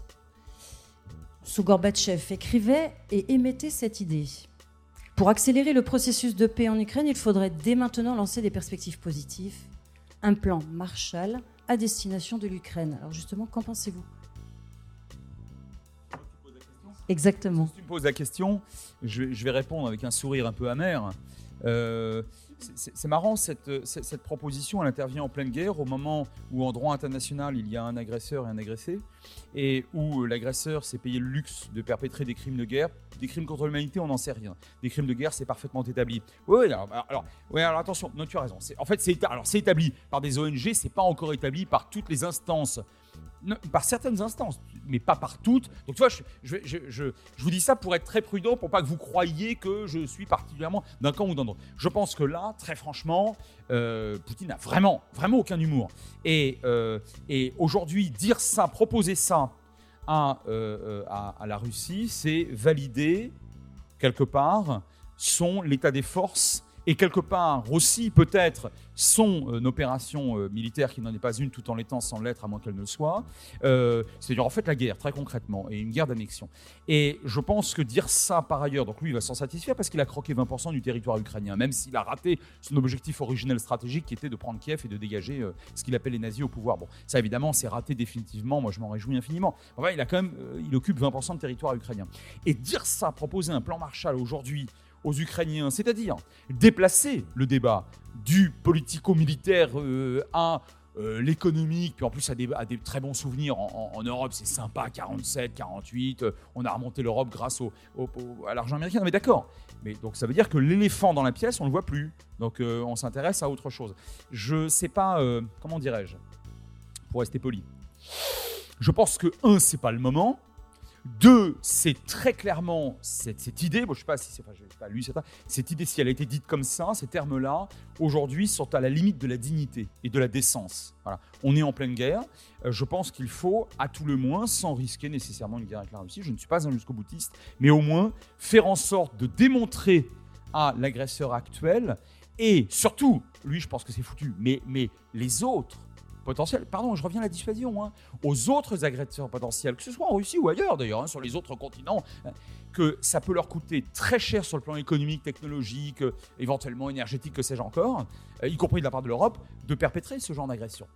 sous Gorbatchev, écrivait et émettait cette idée. Pour accélérer le processus de paix en Ukraine, il faudrait dès maintenant lancer des perspectives positives, un plan Marshall à destination de l'Ukraine. Alors justement, qu'en pensez-vous? Exactement. Si tu me poses la question, je, vais répondre avec un sourire un peu amer. Euh, c'est marrant, cette, cette, proposition, elle intervient en pleine guerre, au moment où en droit international, il y a un agresseur et un agressé, et où l'agresseur s'est payé le luxe de perpétrer des crimes de guerre. Des crimes contre l'humanité, on n'en sait rien. Des crimes de guerre, c'est parfaitement établi. Oui, alors, alors, alors attention, non, tu as raison. En fait, c'est établi par des ONG, c'est pas encore établi par toutes les instances par certaines instances, mais pas par toutes. Donc tu vois, je, vous dis ça pour être très prudent, pour pas que vous croyiez que je suis particulièrement d'un camp ou d'un autre. Je pense que là, très franchement, euh, Poutine n'a vraiment, vraiment aucun humour. Et, euh, aujourd'hui, dire ça, proposer ça à, euh, à la Russie, c'est valider quelque part son l'état des forces et quelque part aussi peut-être son euh, opération euh, militaire qui n'en est pas une tout en l'étant sans l'être à moins qu'elle ne le soit, euh, c'est-à-dire en fait la guerre très concrètement et une guerre d'annexion. Et je pense que dire ça par ailleurs, donc lui il va s'en satisfaire parce qu'il a croqué 20% du territoire ukrainien, même s'il a raté son objectif originel stratégique qui était de prendre Kiev et de dégager ce qu'il appelle les nazis au pouvoir. Bon, ça évidemment c'est raté définitivement, moi je m'en réjouis infiniment. Enfin, il a quand même, il occupe 20% de territoire ukrainien. Et dire ça, proposer un plan Marshall aujourd'hui aux Ukrainiens, c'est-à-dire déplacer le débat du politico-militaire euh, à euh, l'économique, puis en plus à des, très bons souvenirs en, Europe, c'est sympa, 47, 48, euh, on a remonté l'Europe grâce au, à l'argent américain, mais d'accord. Mais donc ça veut dire que l'éléphant dans la pièce, on ne le voit plus. Donc on s'intéresse à autre chose. Je sais pas, comment dirais-je, pour rester poli. Je pense que, un, c'est pas le moment. Deux, c'est très clairement cette, idée, bon, je ne sais pas si c'est pas, lui, cette idée, si elle a été dite comme ça, ces termes-là, aujourd'hui, sont à la limite de la dignité et de la décence. Voilà. On est en pleine guerre. Euh, je pense qu'il faut, à tout le moins, sans risquer nécessairement une guerre avec la Russie, je ne suis pas un jusqu'au boutiste, mais au moins faire en sorte de démontrer à l'agresseur actuel et surtout, lui, je pense que c'est foutu, mais les autres, pardon, je reviens à la dissuasion, hein, aux autres agresseurs potentiels, que ce soit en Russie ou ailleurs d'ailleurs, hein, sur les autres continents, hein, que ça peut leur coûter très cher sur le plan économique, technologique, euh, éventuellement énergétique, que sais-je encore, euh, y compris de la part de l'Europe, de perpétrer ce genre d'agression.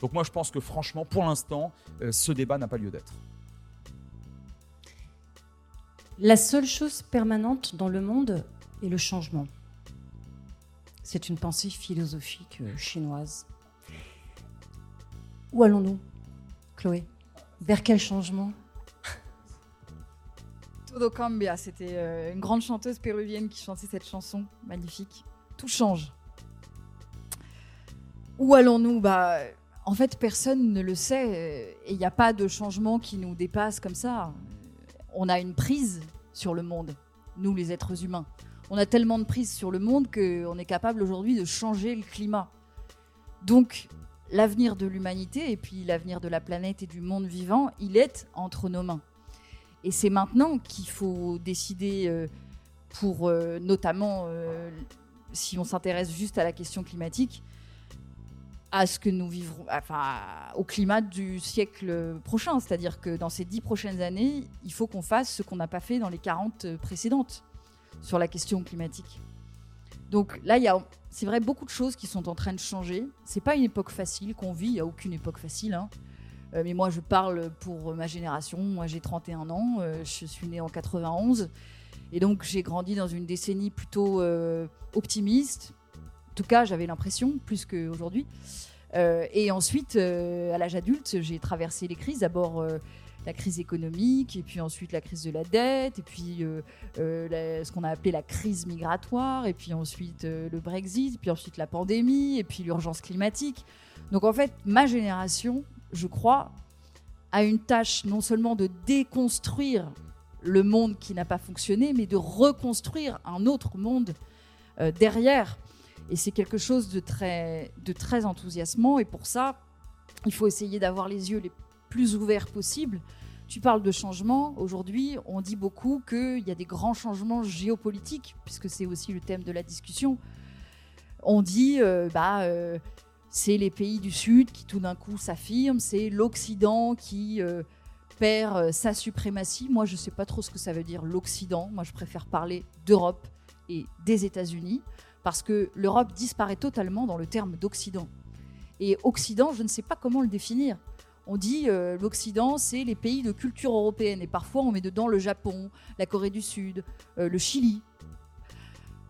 Donc moi je pense que franchement, pour l'instant, euh, ce débat n'a pas lieu d'être. La seule chose permanente dans le monde est le changement. C'est une pensée philosophique chinoise. Où allons-nous, Chloé? Vers quel changement? Todo cambia, c'était euh, une grande chanteuse péruvienne qui chantait cette chanson magnifique. Tout change. Où allons-nous? Bah, en fait, personne ne le sait euh, et il n'y a pas de changement qui nous dépasse comme ça. On a une prise sur le monde, nous les êtres humains. On a tellement de prise sur le monde qu'on est capable aujourd'hui de changer le climat. Donc, l'avenir de l'humanité et puis l'avenir de la planète et du monde vivant, il est entre nos mains. Et c'est maintenant qu'il faut décider euh, pour euh, notamment, euh, si on s'intéresse juste à la question climatique, à ce que nous vivrons, enfin, au climat du siècle prochain. C'est-à-dire que dans ces dix prochaines années, il faut qu'on fasse ce qu'on n'a pas fait dans les 40 précédentes sur la question climatique. Donc là, il y a, c'est vrai, beaucoup de choses qui sont en train de changer. C'est pas une époque facile qu'on vit, il n'y a aucune époque facile. Hein. Euh, mais moi, je parle pour ma génération. Moi, j'ai 31 ans, euh, je suis née en 91. Et donc, j'ai grandi dans une décennie plutôt euh, optimiste. En tout cas, j'avais l'impression, plus qu'aujourd'hui. et ensuite, à l'âge adulte, j'ai traversé les crises. D'abord, la crise économique, et puis ensuite la crise de la dette, et puis euh, euh, ce qu'on a appelé la crise migratoire, et puis ensuite euh, le Brexit, puis ensuite la pandémie, et puis l'urgence climatique. Donc en fait, ma génération, je crois, a une tâche non seulement de déconstruire le monde qui n'a pas fonctionné, mais de reconstruire un autre monde derrière. Et c'est quelque chose de très, de très enthousiasmant. Et pour ça, il faut essayer d'avoir les yeux les plus ouvert possible. Tu parles de changement. Aujourd'hui, on dit beaucoup qu'il y a des grands changements géopolitiques, puisque c'est aussi le thème de la discussion. On dit, euh, bah, euh, c'est les pays du Sud qui tout d'un coup s'affirment, c'est l'Occident qui euh, perd sa suprématie. Moi, je ne sais pas trop ce que ça veut dire l'Occident. Moi, je préfère parler d'Europe et des États-Unis, parce que l'Europe disparaît totalement dans le terme d'Occident. Et Occident, je ne sais pas comment le définir on dit euh, l'Occident, c'est les pays de culture européenne. Et parfois, on met dedans le Japon, la Corée du Sud, euh, le Chili.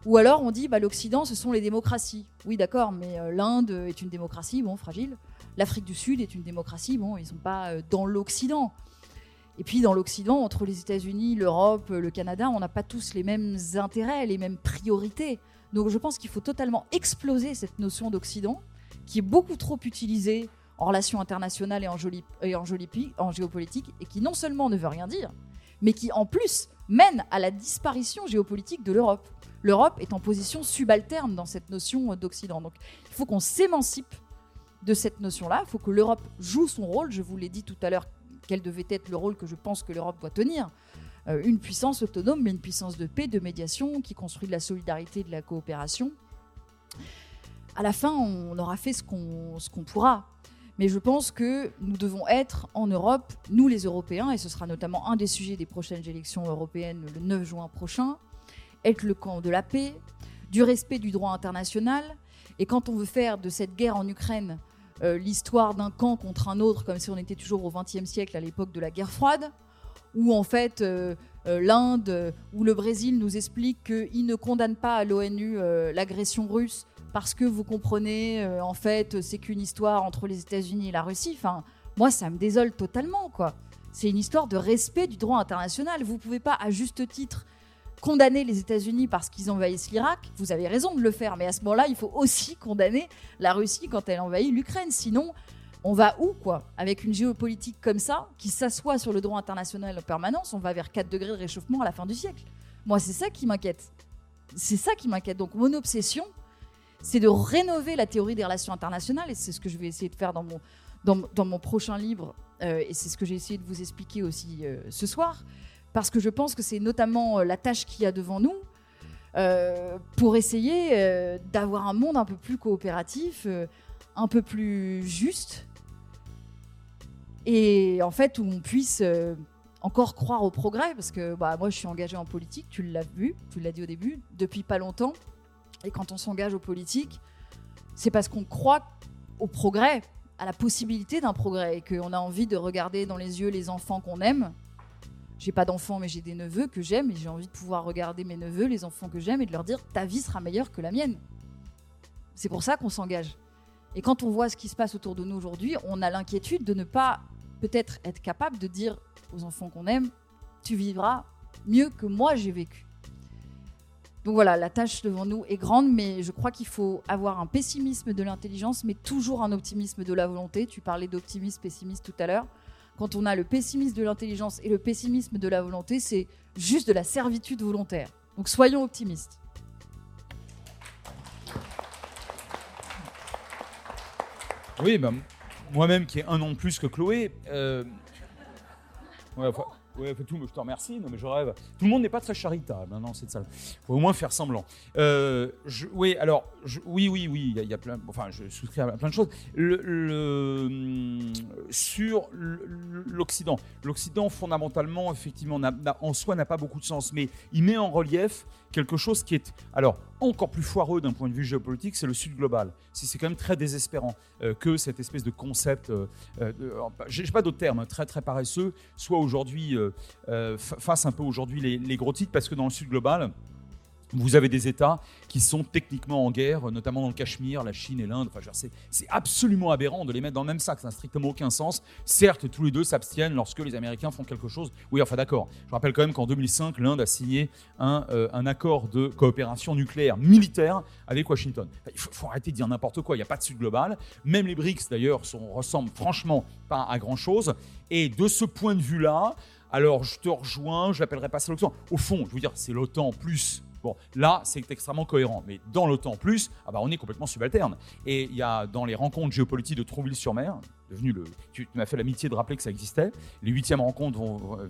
Ou alors on dit bah, l'Occident, ce sont les démocraties. Oui, d'accord, mais euh, l'Inde est une démocratie, bon, fragile. L'Afrique du Sud est une démocratie, bon, ils ne sont pas dans l'Occident. Et puis dans l'Occident, entre les États-Unis, l'Europe, le Canada, on n'a pas tous les mêmes intérêts, les mêmes priorités. Donc je pense qu'il faut totalement exploser cette notion d'Occident, qui est beaucoup trop utilisée en relations internationales et en, géopolitique, et qui non seulement ne veut rien dire, mais qui en plus mène à la disparition géopolitique de l'Europe. L'Europe est en position subalterne dans cette notion d'Occident. Donc il faut qu'on s'émancipe de cette notion-là. Il faut que l'Europe joue son rôle. Je vous l'ai dit tout à l'heure, quel devait être le rôle que je pense que l'Europe doit tenir. Euh, une puissance autonome, mais une puissance de paix, de médiation, qui construit de la solidarité de la coopération. À la fin, on aura fait ce qu'on pourra. Mais je pense que nous devons être en Europe, nous les Européens, et ce sera notamment un des sujets des prochaines élections européennes le 9 juin prochain, être le camp de la paix, du respect du droit international. Et quand on veut faire de cette guerre en Ukraine euh, l'histoire d'un camp contre un autre, comme si on était toujours au XXe siècle, à l'époque de la guerre froide, où en fait euh, l'Inde ou le Brésil nous expliquent qu'ils ne condamnent pas à l'ONU l'agression russe parce que vous comprenez, en fait, c'est qu'une histoire entre les États-Unis et la Russie. Enfin, moi, ça me désole totalement, quoi. C'est une histoire de respect du droit international. Vous pouvez pas, à juste titre, condamner les États-Unis parce qu'ils envahissent l'Irak, vous avez raison de le faire, mais à ce moment-là, il faut aussi condamner la Russie quand elle envahit l'Ukraine. Sinon, on va où, quoi Avec une géopolitique comme ça, qui s'assoit sur le droit international en permanence, on va vers 4 degrés de réchauffement à la fin du siècle. Moi, c'est ça qui m'inquiète. C'est ça qui m'inquiète. Donc, mon obsession, c'est de rénover la théorie des relations internationales, et c'est ce que je vais essayer de faire dans mon, dans, mon prochain livre, euh, et c'est ce que j'ai essayé de vous expliquer aussi euh, ce soir parce que je pense que c'est notamment euh, la tâche qu'il y a devant nous pour essayer d'avoir un monde un peu plus coopératif, un peu plus juste, et en fait où on puisse encore croire au progrès, parce que bah, moi je suis engagée en politique, tu l'as vu, tu l'as dit au début, depuis pas longtemps, et quand on s'engage aux politiques, c'est parce qu'on croit au progrès, à la possibilité d'un progrès, et qu'on a envie de regarder dans les yeux les enfants qu'on aime, j'ai pas d'enfants, mais j'ai des neveux que j'aime et j'ai envie de pouvoir regarder mes neveux, les enfants que j'aime et de leur dire ta vie sera meilleure que la mienne. C'est pour ça qu'on s'engage. Et quand on voit ce qui se passe autour de nous aujourd'hui, on a l'inquiétude de ne pas peut-être être capable de dire aux enfants qu'on aime tu vivras mieux que moi j'ai vécu. Donc voilà, la tâche devant nous est grande, mais je crois qu'il faut avoir un pessimisme de l'intelligence, mais toujours un optimisme de la volonté. Tu parlais d'optimisme, pessimiste tout à l'heure quand on a le pessimisme de l'intelligence et le pessimisme de la volonté, c'est juste de la servitude volontaire. Donc soyons optimistes. Oui, bah, moi-même qui ai un an de plus que Chloé, euh, Ouais, tout, je te remercie, non mais je rêve. Tout le monde n'est pas très charitable, hein, c'est ça. faut au moins faire semblant. Euh, oui, alors, oui, oui, oui, il y, a plein. Enfin, je souscris à plein de choses. Hum, sur l'Occident, l'Occident fondamentalement, effectivement, en soi n'a pas beaucoup de sens, mais il met en relief quelque chose qui est, alors, encore plus foireux d'un point de vue géopolitique, c'est le Sud global. C'est quand même très désespérant euh, que cette espèce de concept, euh, euh je n'ai pas d'autres termes, hein, très très paresseux, soit aujourd'hui, euh, fasse un peu aujourd'hui les gros titres, parce que dans le Sud global, vous avez des États qui sont techniquement en guerre, notamment dans le Cachemire, la Chine et l'Inde. Enfin, c'est absolument aberrant de les mettre dans le même sac. Ça n'a strictement aucun sens. Certes, tous les deux s'abstiennent lorsque les Américains font quelque chose. Oui, enfin d'accord. Je rappelle quand même qu'en 2005, l'Inde a signé un, euh, un, accord de coopération nucléaire militaire avec Washington. Il faut, arrêter de dire n'importe quoi. Il n'y a pas de sud global. Même les BRICS, d'ailleurs, ressemblent franchement pas à grand-chose. Et de ce point de vue-là, alors je te rejoins, je l'appellerai pas ça l'OTAN. Au fond, je veux dire, c'est l'OTAN plus Bon, là, c'est extrêmement cohérent. Mais dans l'OTAN plus, ah bah, on est complètement subalterne. Et il y a dans les rencontres géopolitiques de Trouville-sur-Mer, tu, m'as fait l'amitié de rappeler que ça existait. Les huitièmes rencontres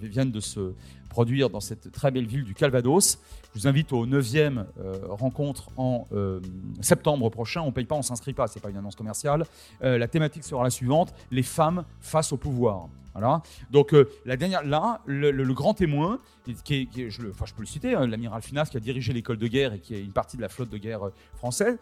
viennent de se produire dans cette très belle ville du Calvados. Je vous invite aux neuvième euh, rencontres en euh, septembre prochain. On ne paye pas, on ne s'inscrit pas, c'est pas une annonce commerciale. Euh, la thématique sera la suivante les femmes face au pouvoir. Voilà. Donc euh, la dernière, là, le, grand témoin, qui, je, le, enfin, je peux le citer, hein, l'amiral Finas qui a dirigé l'école de guerre et qui est une partie de la flotte de guerre française,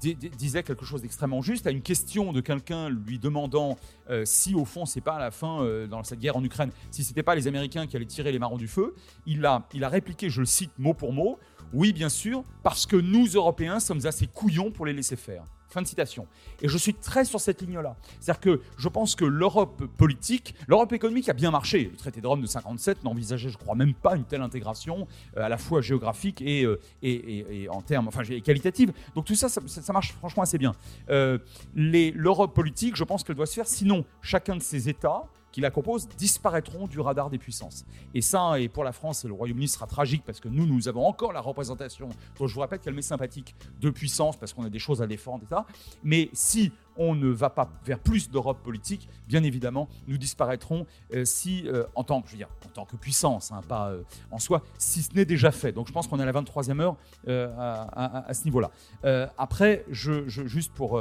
disait quelque chose d'extrêmement juste. À une question de quelqu'un lui demandant si au fond c'est pas la fin dans cette guerre en Ukraine, si c'était pas les Américains qui allaient tirer les marrons du feu, il a, il a répliqué, je le cite mot pour mot, oui bien sûr, parce que nous Européens sommes assez couillons pour les laisser faire. Fin de citation. Et je suis très sur cette ligne-là. C'est-à-dire que je pense que l'Europe politique, l'Europe économique a bien marché. Le traité de Rome de 57 n'envisageait, je crois, même pas une telle intégration, euh, à la fois géographique et, euh, et, en termes, enfin, qualitative. Donc tout ça, ça, marche franchement assez bien. Euh, L'Europe politique, je pense qu'elle doit se faire, sinon chacun de ces États qui la composent disparaîtront du radar des puissances. Et ça, et pour la France et le Royaume-Uni, sera tragique parce que nous, nous avons encore la représentation, dont je vous rappelle qu'elle m'est sympathique, de puissance parce qu'on a des choses à défendre, etc. Mais si on ne va pas vers plus d'Europe politique, bien évidemment, nous disparaîtrons euh, si, euh, en tant que, je veux dire, en tant que puissance, hein, pas euh, en soi, si ce n'est déjà fait. Donc je pense qu'on est à la 23e heure à, ce niveau-là. après, je, juste pour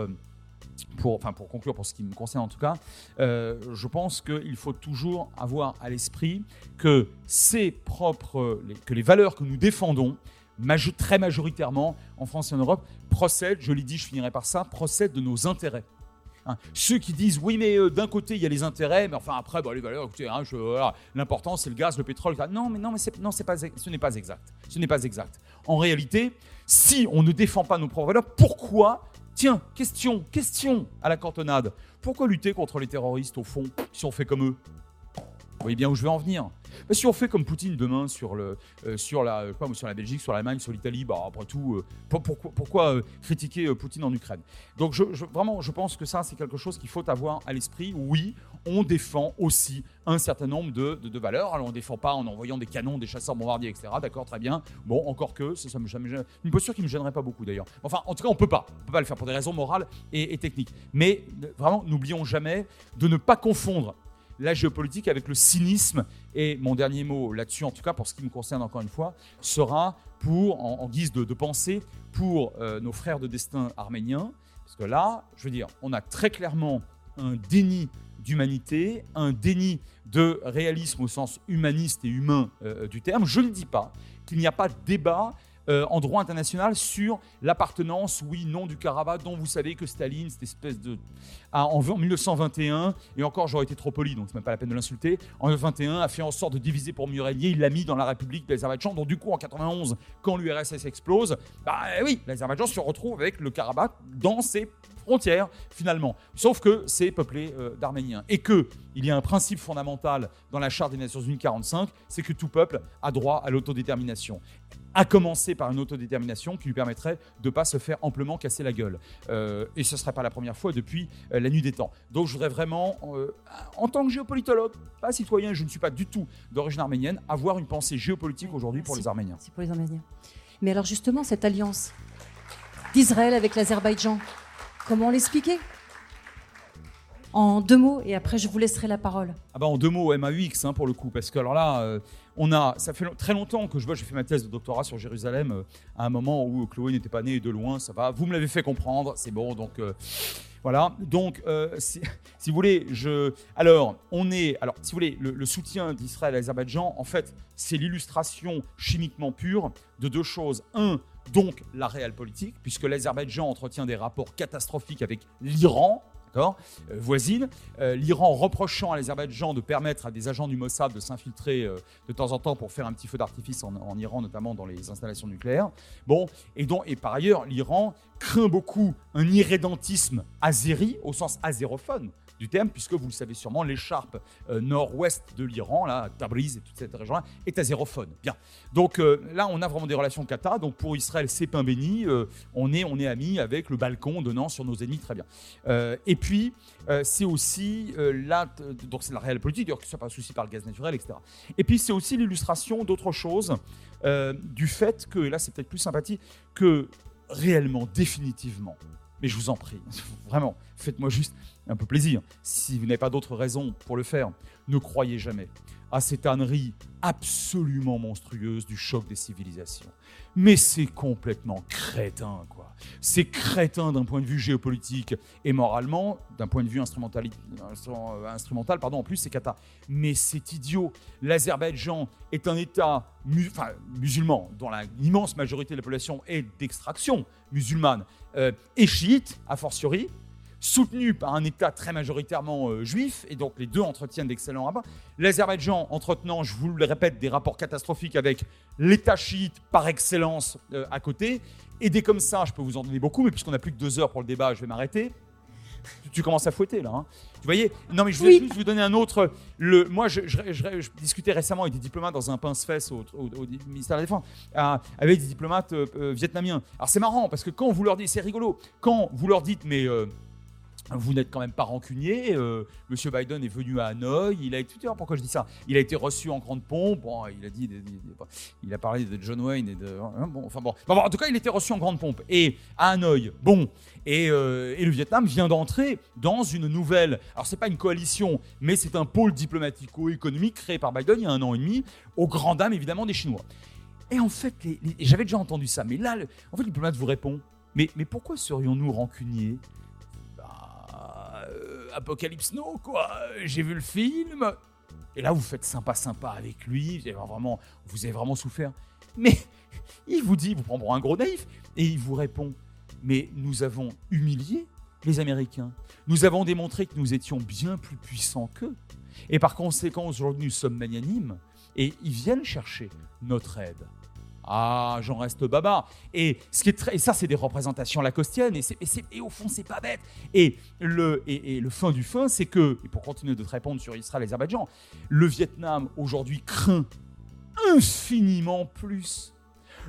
pour, enfin pour conclure, pour ce qui me concerne en tout cas, euh, je pense qu'il faut toujours avoir à l'esprit que ces propres, que les valeurs que nous défendons, très majoritairement en France et en Europe, procèdent, je l'ai dit, je finirai par ça, procèdent de nos intérêts. Hein, ceux qui disent oui, mais euh, d'un côté il y a les intérêts, mais enfin après bah, les valeurs, écoutez, hein, l'important c'est le gaz, le pétrole. Non, mais non, mais non, pas, ce n'est pas exact. Ce n'est pas exact. En réalité, si on ne défend pas nos propres valeurs, pourquoi Tiens, question, question à la cantonade. Pourquoi lutter contre les terroristes au fond si on fait comme eux? Vous voyez bien où je veux en venir si on fait comme Poutine demain sur, le, euh, sur, la, sur la Belgique, sur l'Allemagne, sur l'Italie, bah, après tout, euh, pourquoi, euh, critiquer Poutine en Ukraine? Donc vraiment, je pense que ça, c'est quelque chose qu'il faut avoir à l'esprit. Oui, on défend aussi un certain nombre de, valeurs. Alors on ne défend pas en envoyant des canons, des chasseurs bombardiers, etc. D'accord, très bien. Bon, encore que, ça, me, une posture qui ne me gênerait pas beaucoup d'ailleurs. Enfin, en tout cas, on peut pas. On peut pas le faire pour des raisons morales et techniques. Mais vraiment, n'oublions jamais de ne pas confondre la géopolitique avec le cynisme. Et mon dernier mot là-dessus, en tout cas pour ce qui me concerne encore une fois, sera pour, en, guise de, pensée, pour euh, nos frères de destin arméniens. Parce que là, je veux dire, on a très clairement un déni d'humanité, un déni de réalisme au sens humaniste et humain euh, du terme. Je ne dis pas qu'il n'y a pas de débat euh, en droit international sur l'appartenance, oui, non du Karabakh, dont vous savez que Staline, cette espèce de. En, 1921, et encore j'aurais été trop poli, donc c'est même pas la peine de l'insulter, en 1921 a fait en sorte de diviser pour mieux régner, il l'a mis dans la République d'Azerbaïdjan, donc du coup en 91, quand l'URSS explose, bah oui, l'Azerbaïdjan se retrouve avec le Karabakh dans ses frontières finalement. Sauf que c'est peuplé euh, d'Arméniens. Et que il y a un principe fondamental dans la Charte des Nations Unies 45, c'est que tout peuple a droit à l'autodétermination à commencer par une autodétermination qui lui permettrait de ne pas se faire amplement casser la gueule. Euh, et ce ne serait pas la première fois depuis euh, la nuit des temps. Donc je voudrais vraiment, euh, en tant que géopolitologue, pas citoyen, je ne suis pas du tout d'origine arménienne, avoir une pensée géopolitique aujourd'hui pour les Arméniens. C'est pour les Arméniens. Mais alors justement, cette alliance d'Israël avec l'Azerbaïdjan, comment l'expliquer? En deux mots, et après je vous laisserai la parole. Ah bah en deux mots, MAUX hein, pour le coup, parce que alors là, euh, on a, ça fait très longtemps que je vois, j'ai fait ma thèse de doctorat sur Jérusalem euh, à un moment où Chloé n'était pas née de loin, ça va. Vous me l'avez fait comprendre, c'est bon, donc euh, voilà. Donc si, si, vous voulez, je, alors on est, alors si vous voulez, le, le soutien d'Israël à l'Azerbaïdjan, en fait, c'est l'illustration chimiquement pure de deux choses. Un, donc la réelle politique, puisque l'Azerbaïdjan entretient des rapports catastrophiques avec l'Iran euh, voisine. Euh, L'Iran reprochant à l'Azerbaïdjan de permettre à des agents du Mossad de s'infiltrer euh, de temps en temps pour faire un petit feu d'artifice en, Iran, notamment dans les installations nucléaires. Bon, et, et par ailleurs, l'Iran craint beaucoup un irrédentisme azéri, au sens azérophone, du terme, puisque vous le savez sûrement, l'écharpe euh, nord-ouest de l'Iran, là, Tabriz et toute cette région-là, est azérophone. Bien. Donc euh, là, on a vraiment des relations kata. Donc pour Israël, c'est pain béni. Euh, on est, on est amis avec le balcon donnant sur nos ennemis, très bien. et puis, c'est aussi là, donc c'est la réelle politique, d'ailleurs que ce soit pas souci par le gaz naturel, etc. Et puis c'est aussi l'illustration d'autre chose, du fait que, et là c'est peut-être plus sympathique, que réellement, définitivement, mais je vous en prie, vraiment, faites-moi juste un peu plaisir. Si vous n'avez pas d'autre raison pour le faire, ne croyez jamais à cette ânerie absolument monstrueuse du choc des civilisations. Mais c'est complètement crétin, quoi. C'est crétin d'un point de vue géopolitique et moralement, d'un point de vue instrumental, instrumental pardon, en plus, c'est cata. Mais c'est idiot. L'Azerbaïdjan est un État musulman, dont l'immense majorité de la population est d'extraction musulmane euh, et chiite, a fortiori, soutenu par un État très majoritairement euh, juif, et donc les deux entretiennent d'excellents rapports. L'Azerbaïdjan entretenant, je vous le répète, des rapports catastrophiques avec l'État chiite par excellence euh, à côté. Et comme ça, je peux vous en donner beaucoup, mais puisqu'on n'a plus que deux heures pour le débat, je vais m'arrêter. Tu, commences à fouetter là. Hein. Vous voyez Non, mais je voulais juste vous donner un autre. Le, moi, je, discutais récemment avec des diplomates dans un pince-fesse au, ministère de la Défense, avec des diplomates vietnamiens. Alors c'est marrant parce que quand vous leur dites, c'est rigolo, quand vous leur dites, mais vous n'êtes quand même pas rancunier. Euh, Monsieur Biden est venu à Hanoï. Il a été, pourquoi je dis ça? Il a été reçu en grande pompe. Bon, il a dit, il a parlé de John Wayne et de, hein, bon, enfin bon. En tout cas, il était reçu en grande pompe et à Hanoï. Bon, et, euh, et le Vietnam vient d'entrer dans une nouvelle. Alors c'est pas une coalition, mais c'est un pôle diplomatico-économique créé par Biden il y a un an et demi, aux grandes dames évidemment des Chinois. Et en fait, j'avais déjà entendu ça, mais là, en fait, le diplomate vous répond. Mais pourquoi serions-nous rancuniers? Apocalypse Now, quoi. J'ai vu le film. Et là, vous faites sympa, sympa avec lui. Vous avez vraiment, vous avez vraiment souffert. Mais il vous dit, vous prend pour un gros naïf, et il vous répond Mais nous avons humilié les Américains. Nous avons démontré que nous étions bien plus puissants qu'eux. Et par conséquent, aujourd'hui, nous sommes magnanimes. Et ils viennent chercher notre aide. Ah, j'en reste baba. Et, ça, c'est des représentations lacostiennes. Et, et, au fond, c'est pas bête. Et le, fin du fin, c'est que, et pour continuer de te répondre sur Israël et l'Azerbaïdjan, le Vietnam aujourd'hui craint infiniment plus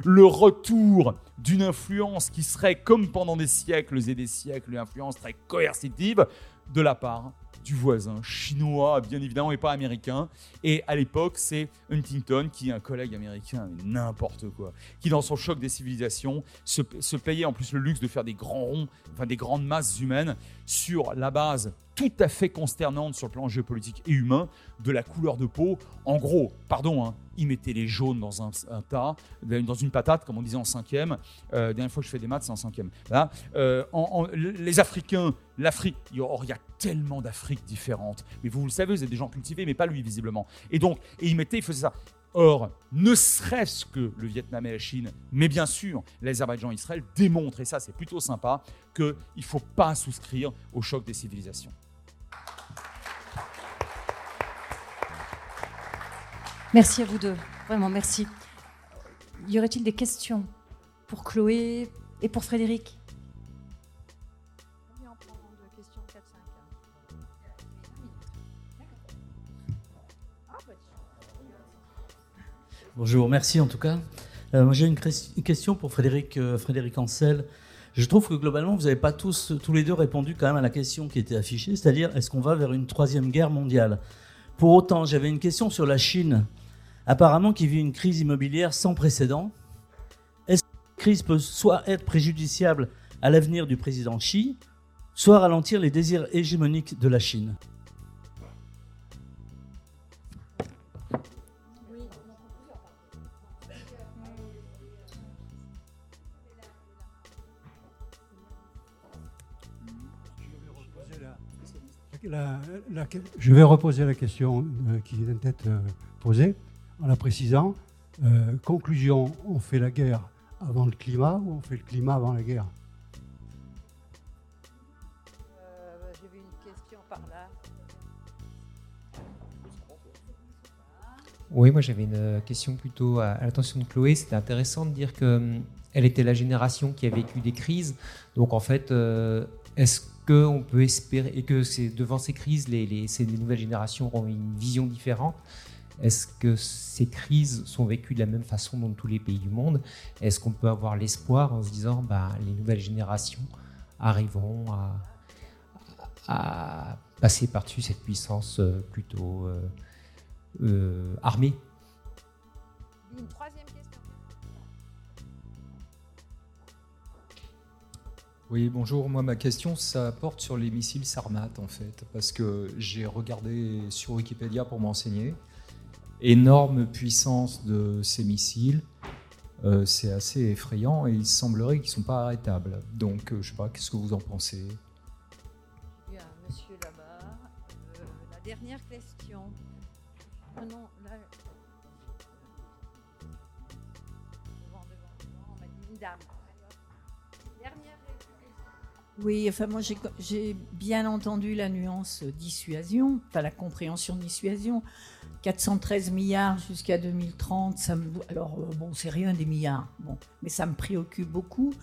le retour d'une influence qui serait, comme pendant des siècles et des siècles, une influence très coercitive de la part du voisin chinois, bien évidemment, et pas américain. Et à l'époque, c'est Huntington, qui est un collègue américain, n'importe quoi, qui dans son choc des civilisations se, se, payait en plus le luxe de faire des grands ronds, enfin des grandes masses humaines sur la base tout à fait consternante sur le plan géopolitique et humain de la couleur de peau. En gros, pardon, hein, ils mettaient les jaunes dans un, tas, dans une patate, comme on disait en cinquième. Euh, dernière fois que je fais des maths, c'est en cinquième. Euh, les Africains, l'Afrique, il y a tellement d'Afriques différentes. Mais vous, le savez, vous êtes des gens cultivés, mais pas lui, visiblement. Et donc, et ils mettaient, ils faisaient ça. Or, ne serait-ce que le Vietnam et la Chine, mais bien sûr l'Azerbaïdjan et Israël démontrent, et ça c'est plutôt sympa, qu'il ne faut pas souscrire au choc des civilisations. Merci à vous deux, vraiment merci. Y aurait-il des questions pour Chloé et pour Frédéric? Bonjour, merci en tout cas. Euh, j'ai une, question pour Frédéric, euh, Frédéric Ancel. Je trouve que globalement, vous n'avez pas tous, tous les deux répondu quand même à la question qui était affichée, c'est-à-dire est-ce qu'on va vers une troisième guerre mondiale? Pour autant, j'avais une question sur la Chine, apparemment qui vit une crise immobilière sans précédent. Est-ce que cette crise peut soit être préjudiciable à l'avenir du président Xi, soit ralentir les désirs hégémoniques de la Chine je vais reposer la question euh, qui vient d'être euh, posée en la précisant. Euh, conclusion, on fait la guerre avant le climat ou on fait le climat avant la guerre? J'ai une question par là. Oui, moi j'avais une question plutôt à, l'attention de Chloé. C'était intéressant de dire qu'elle hum, était la génération qui a vécu des crises. Donc en fait, est-ce qu'on peut espérer, et que c'est devant ces crises, les, ces nouvelles générations auront une vision différente? Est-ce que ces crises sont vécues de la même façon dans tous les pays du monde? Est-ce qu'on peut avoir l'espoir en se disant bah, les nouvelles générations arriveront à, à passer par-dessus cette puissance euh, plutôt euh, euh, armée? Une troisième question. Oui, bonjour. Moi, ma question, ça porte sur les missiles Sarmat, en fait, parce que j'ai regardé sur Wikipédia pour m'enseigner. Énorme puissance de ces missiles. Euh, c'est assez effrayant et il semblerait qu'ils ne sont pas arrêtables. Donc, euh, je ne sais pas, qu'est-ce que vous en pensez? Bien, monsieur là-bas. Euh, la dernière question. Ah non, là. Devant, devant, devant, on m'a dit une dame. Oui, enfin moi j'ai- bien entendu la nuance dissuasion, enfin la compréhension dissuasion. 413 milliards jusqu'à 2030, ça me... alors euh, bon, c'est rien des milliards, bon, mais ça me préoccupe beaucoup.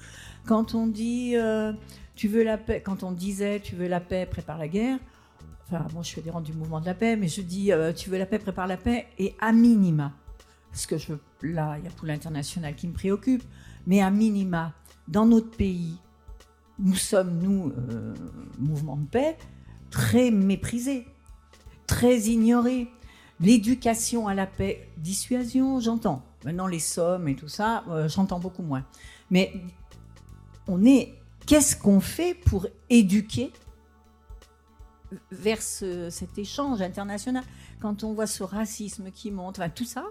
Quand on dit euh, tu veux la paix, quand on disait tu veux la paix, prépare la guerre. Enfin, moi je fais des rangs du mouvement de la paix, mais je dis euh, tu veux la paix, prépare la paix, et à minima, parce que je, là il y a tout l'international qui me préoccupe, mais à minima, dans notre pays, nous sommes, nous, euh, mouvement de paix, très méprisés, très ignorés. L'éducation à la paix, dissuasion, j'entends. Maintenant, les sommes et tout ça, euh, j'entends beaucoup moins. Mais on est. Qu'est-ce qu'on fait pour éduquer vers ce- cet échange international Quand on voit ce racisme qui monte, enfin, tout ça,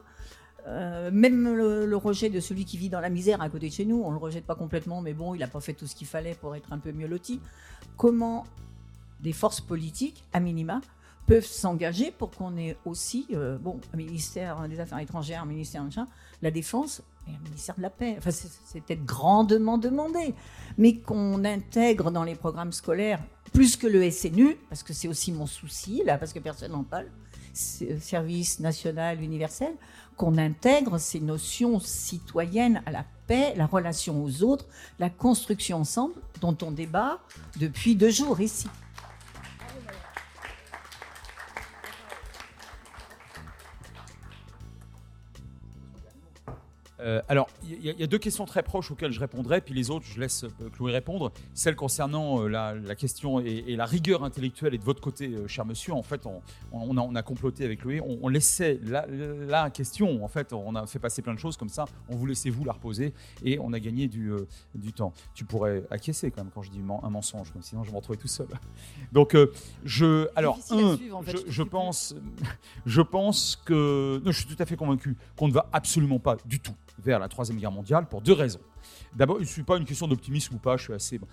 euh, même le, rejet de celui qui vit dans la misère à côté de chez nous, on le rejette pas complètement, mais bon, il n'a pas fait tout ce qu'il fallait pour être un peu mieux loti. Comment des forces politiques, à minima, peuvent s'engager pour qu'on ait aussi, euh, bon, un ministère des Affaires étrangères, un ministère machin, la défense et un ministère de la paix. Enfin, c'est peut-être grandement demandé, mais qu'on intègre dans les programmes scolaires plus que le SNU, parce que c'est aussi mon souci là, parce que personne n'en parle, service national universel, qu'on intègre ces notions citoyennes à la paix, la relation aux autres, la construction ensemble, dont on débat depuis deux jours ici. Euh, alors, il y, a- il y a deux questions très proches auxquelles je répondrai, puis les autres, je laisse euh, Chloé répondre. Celle concernant euh, la, la question et, et la rigueur intellectuelle est de votre côté, euh, cher monsieur. En fait, on, on a, on a comploté avec Chloé. On, on laissait la, la question, en fait, on a fait passer plein de choses comme ça. On vous laissait vous la reposer et on a gagné du, du temps. Tu pourrais acquiescer quand même quand je dis un mensonge, comme sinon je vais me retrouver tout seul. Donc, je. Alors, Difficile à un, suivre, en fait, je, pense, je pense que. Non, je suis tout à fait convaincu qu'on ne va absolument pas du tout vers la Troisième Guerre mondiale pour deux raisons. D'abord, ce n'est pas une question d'optimisme ou pas, je suis assez bon,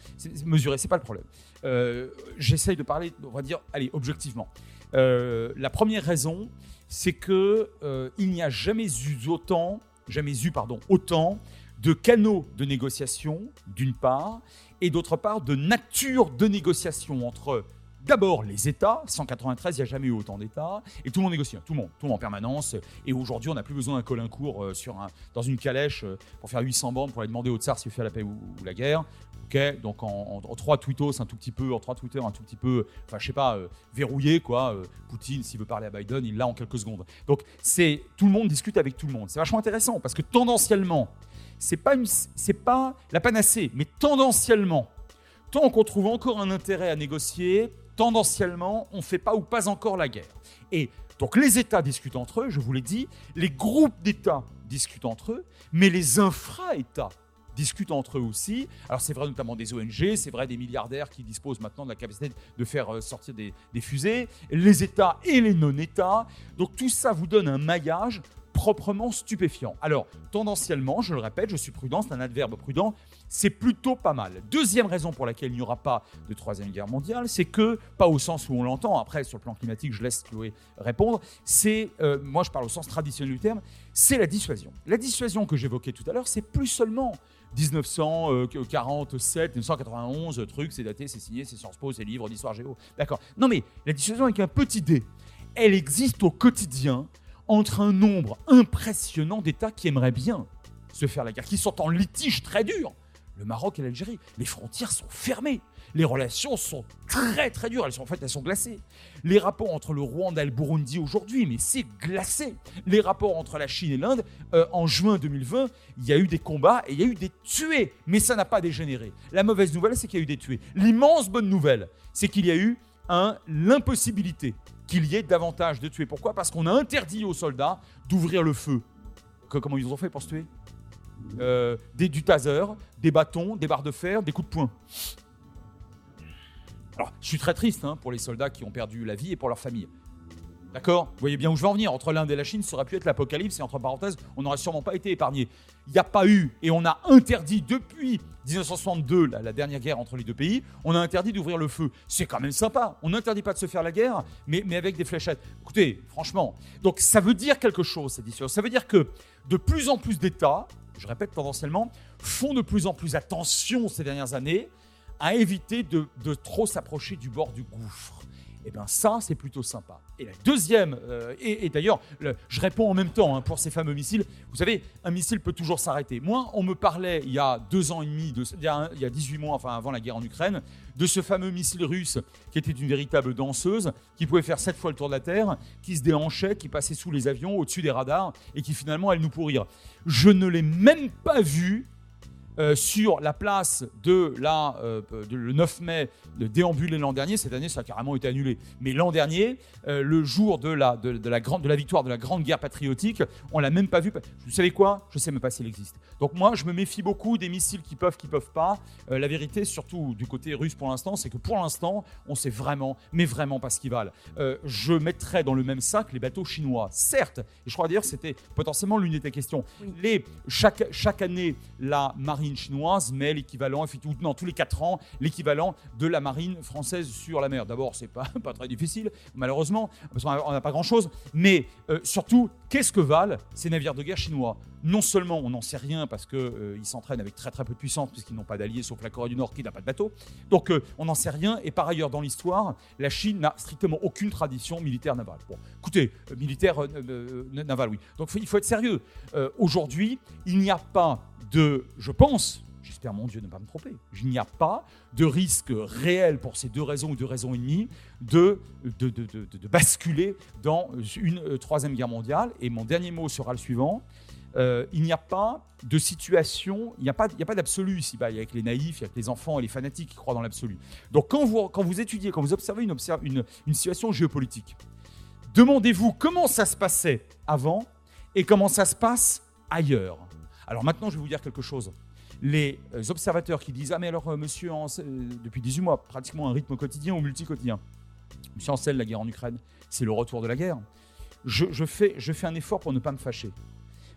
mesuré, c'est pas le problème. Euh, J'essaye de parler, on va dire, allez, objectivement. Euh, la première raison, c'est que euh, il n'y a jamais eu autant, jamais eu, pardon, autant de canaux de négociation, d'une part, et d'autre part, de nature de négociation entre D'abord, les États. 193, il n'y a jamais eu autant d'États. Et tout le monde négocie, hein, tout le monde, tout le monde en permanence. Et aujourd'hui, on n'a plus besoin d'un Colincourt euh, sur un, dans une calèche euh, pour faire 800 bandes pour aller demander au tsar s'il faire la paix ou, la guerre. Ok, donc en, en- en trois tweetos, un tout petit peu, en trois Twitter, un tout petit peu, enfin, je sais pas, euh, verrouillé, quoi. Euh, Poutine, s'il veut parler à Biden, il l'a en quelques secondes. Donc, c'est tout le monde discute avec tout le monde. C'est vachement intéressant parce que tendanciellement, c'est pas, c'est pas la panacée, mais tendanciellement, tant qu'on trouve encore un intérêt à négocier, tendanciellement, on ne fait pas ou pas encore la guerre. Et donc les États discutent entre eux, je vous l'ai dit, les groupes d'États discutent entre eux, mais les infra-États discutent entre eux aussi. Alors c'est vrai notamment des ONG, c'est vrai des milliardaires qui disposent maintenant de la capacité de faire euh, sortir des, des fusées, les États et les non-États. Donc tout ça vous donne un maillage proprement stupéfiant. Alors, tendanciellement, je le répète, je suis prudent, c'est un adverbe prudent, c'est plutôt pas mal. Deuxième raison pour laquelle il n'y aura pas de troisième guerre mondiale, c'est que, pas au sens où on l'entend, après sur le plan climatique, je laisse Chloé répondre, c'est, euh, moi je parle au sens traditionnel du terme, c'est la dissuasion. La dissuasion que j'évoquais tout à l'heure, c'est plus seulement 1947, 1991, truc, c'est daté, c'est signé, c'est Sciences Po, c'est livre d'histoire géo. D'accord. Non mais la dissuasion avec un petit dé, elle existe au quotidien entre un nombre impressionnant d'États qui aimeraient bien se faire la guerre, qui sont en litige très dur. Le Maroc et l'Algérie, les frontières sont fermées. Les relations sont très très dures. Elles sont en fait, elles sont glacées. Les rapports entre le Rwanda et le Burundi aujourd'hui, mais c'est glacé. Les rapports entre la Chine et l'Inde, euh, en juin 2020, il y a eu des combats et il y a eu des tués, mais ça n'a pas dégénéré. La mauvaise nouvelle, c'est qu'il y a eu des tués. L'immense bonne nouvelle, c'est qu'il y a eu l'impossibilité qu'il y ait davantage de tués. Pourquoi? Parce qu'on a interdit aux soldats d'ouvrir le feu. Comment ils ont fait pour se tuer? Euh, des, Du taser, des bâtons, des barres de fer, des coups de poing. Alors, je suis très triste hein, pour les soldats qui ont perdu la vie et pour leurs familles. D'accord? Vous voyez bien où je veux en venir. Entre l'Inde et la Chine, ça aurait pu être l'apocalypse et entre parenthèses, on n'aurait sûrement pas été épargné. Il n'y a pas eu, et on a interdit depuis 1962, la, dernière guerre entre les deux pays, on a interdit d'ouvrir le feu. C'est quand même sympa. On n'interdit pas de se faire la guerre, mais, mais avec des fléchettes. Écoutez, franchement. Donc ça veut dire quelque chose, cette histoire. Ça veut dire que de plus en plus d'États, je répète tendanciellement, font de plus en plus attention ces dernières années à éviter de, de trop s'approcher du bord du gouffre. Et bien ça, c'est plutôt sympa. Et la deuxième, euh, et, d'ailleurs, le- je réponds en même temps hein, pour ces fameux missiles. Vous savez, un missile peut toujours s'arrêter. Moi, on me parlait il y a deux ans et demi, de, il, y a, il y a 18 mois, enfin avant la guerre en Ukraine, de ce fameux missile russe qui était une véritable danseuse, qui pouvait faire sept fois le tour de la Terre, qui se déhanchait, qui passait sous les avions, au-dessus des radars, et qui finalement allait nous pourrir. Je ne l'ai même pas vu euh, sur la place de la, euh, de- le 9 mai de déambuler l'an dernier. Cette année, ça a carrément été annulé. Mais l'an dernier, euh, le jour de la, de, de la grande, de la victoire de la grande guerre patriotique, on l'a même pas vu. Vous savez quoi? Je sais même pas s'il existe. Donc moi, je me méfie beaucoup des missiles qui peuvent, qui peuvent pas. La vérité, surtout du côté russe pour l'instant, c'est que pour l'instant, on sait vraiment, mais vraiment pas ce qu'ils valent. Je mettrais dans le même sac les bateaux chinois, certes. Et je crois d'ailleurs que c'était potentiellement l'une de tes questions. Les, chaque, chaque année, la marine chinoise met l'équivalent, non, tous les 4 ans, l'équivalent de la marine française sur la mer. D'abord, c'est pas, pas très difficile, malheureusement, parce qu'on n'a pas grand-chose. Mais euh, surtout, qu'est-ce que valent ces navires de guerre chinois? Non seulement on n'en sait rien parce qu'ils s'entraînent avec très très peu de puissance, puisqu'ils n'ont pas d'alliés, sauf la Corée du Nord qui n'a pas de bateau. Donc euh, on n'en sait rien. Et par ailleurs, dans l'histoire, la Chine n'a strictement aucune tradition militaire navale. Bon, écoutez, euh, militaire euh, euh, navale, oui. Donc il faut être sérieux. Euh, Aujourd'hui, il n'y a pas de, je pense, j'espère mon Dieu ne pas me tromper, il n'y a pas de risque réel pour ces deux raisons ou deux raisons et demie de, de, de- de- basculer dans une euh, troisième guerre mondiale. Et mon dernier mot sera le suivant. Euh, il n'y a pas de situation, il n'y a pas, a pas d'absolu ici. Bah, il y a avec les naïfs, il y a avec les enfants et les fanatiques qui croient dans l'absolu. Donc quand vous, quand vous étudiez, quand vous observez une, observe- une, une situation géopolitique, demandez-vous comment ça se passait avant et comment ça se passe ailleurs. Alors maintenant, je vais vous dire quelque chose. Les euh, observateurs qui disent Ah, mais alors, euh, monsieur, euh, depuis 18 mois, pratiquement un rythme quotidien ou multi-quotidien. Monsieur Ancel, la guerre en Ukraine, c'est le retour de la guerre. Je, je fais, je fais un effort pour ne pas me fâcher.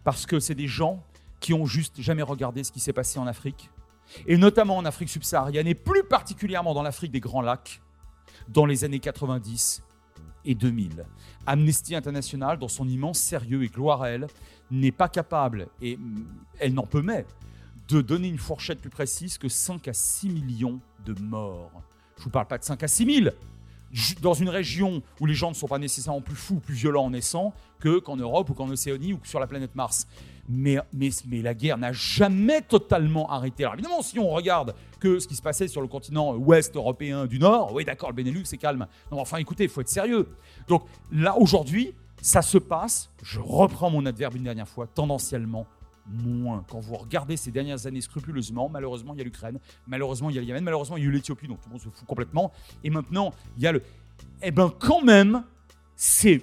Parce que c'est des gens qui ont juste jamais regardé ce qui s'est passé en Afrique, et notamment en Afrique subsaharienne, et plus particulièrement dans l'Afrique des Grands Lacs, dans les années 90 et 2000. Amnesty International, dans son immense sérieux et gloire n'est pas capable, et mm, elle n'en peut mais, de donner une fourchette plus précise que 5 à 6 millions de morts. Je vous parle pas de 5 à 6 000. Ju- Dans une région où les gens ne sont pas nécessairement plus fous ou plus violents en naissant que qu'en Europe ou qu'en Océanie ou sur la planète Mars. Mais, la guerre n'a jamais totalement arrêté. Alors évidemment, si on regarde que ce qui se passait sur le continent ouest européen du Nord, oui d'accord, le Benelux c'est calme. Non, enfin écoutez, il faut être sérieux. Donc là, aujourd'hui, ça se passe, je reprends mon adverbe une dernière fois, tendanciellement moins. Quand vous regardez ces dernières années scrupuleusement, malheureusement, il y a l'Ukraine, malheureusement, il y a le Yémen, malheureusement, il y a eu l'Éthiopie, donc tout le monde se fout complètement. Et maintenant, il y a le. Eh ben, quand même, c'est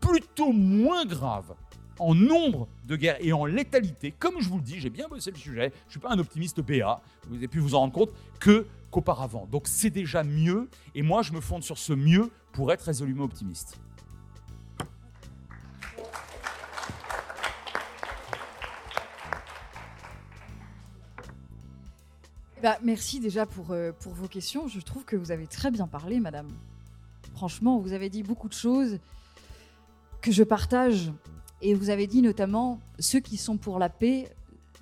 plutôt moins grave en nombre de guerres et en létalité, comme je vous le dis, j'ai bien bossé le sujet, je ne suis pas un optimiste BA, vous avez pu vous en rendre compte, qu'auparavant. Donc c'est déjà mieux, et moi je me fonde sur ce mieux pour être résolument optimiste. Bah, merci déjà pour, euh, pour vos questions. Je trouve que vous avez très bien parlé, madame. Franchement, vous avez dit beaucoup de choses que je partage. Et vous avez dit notamment, ceux qui sont pour la paix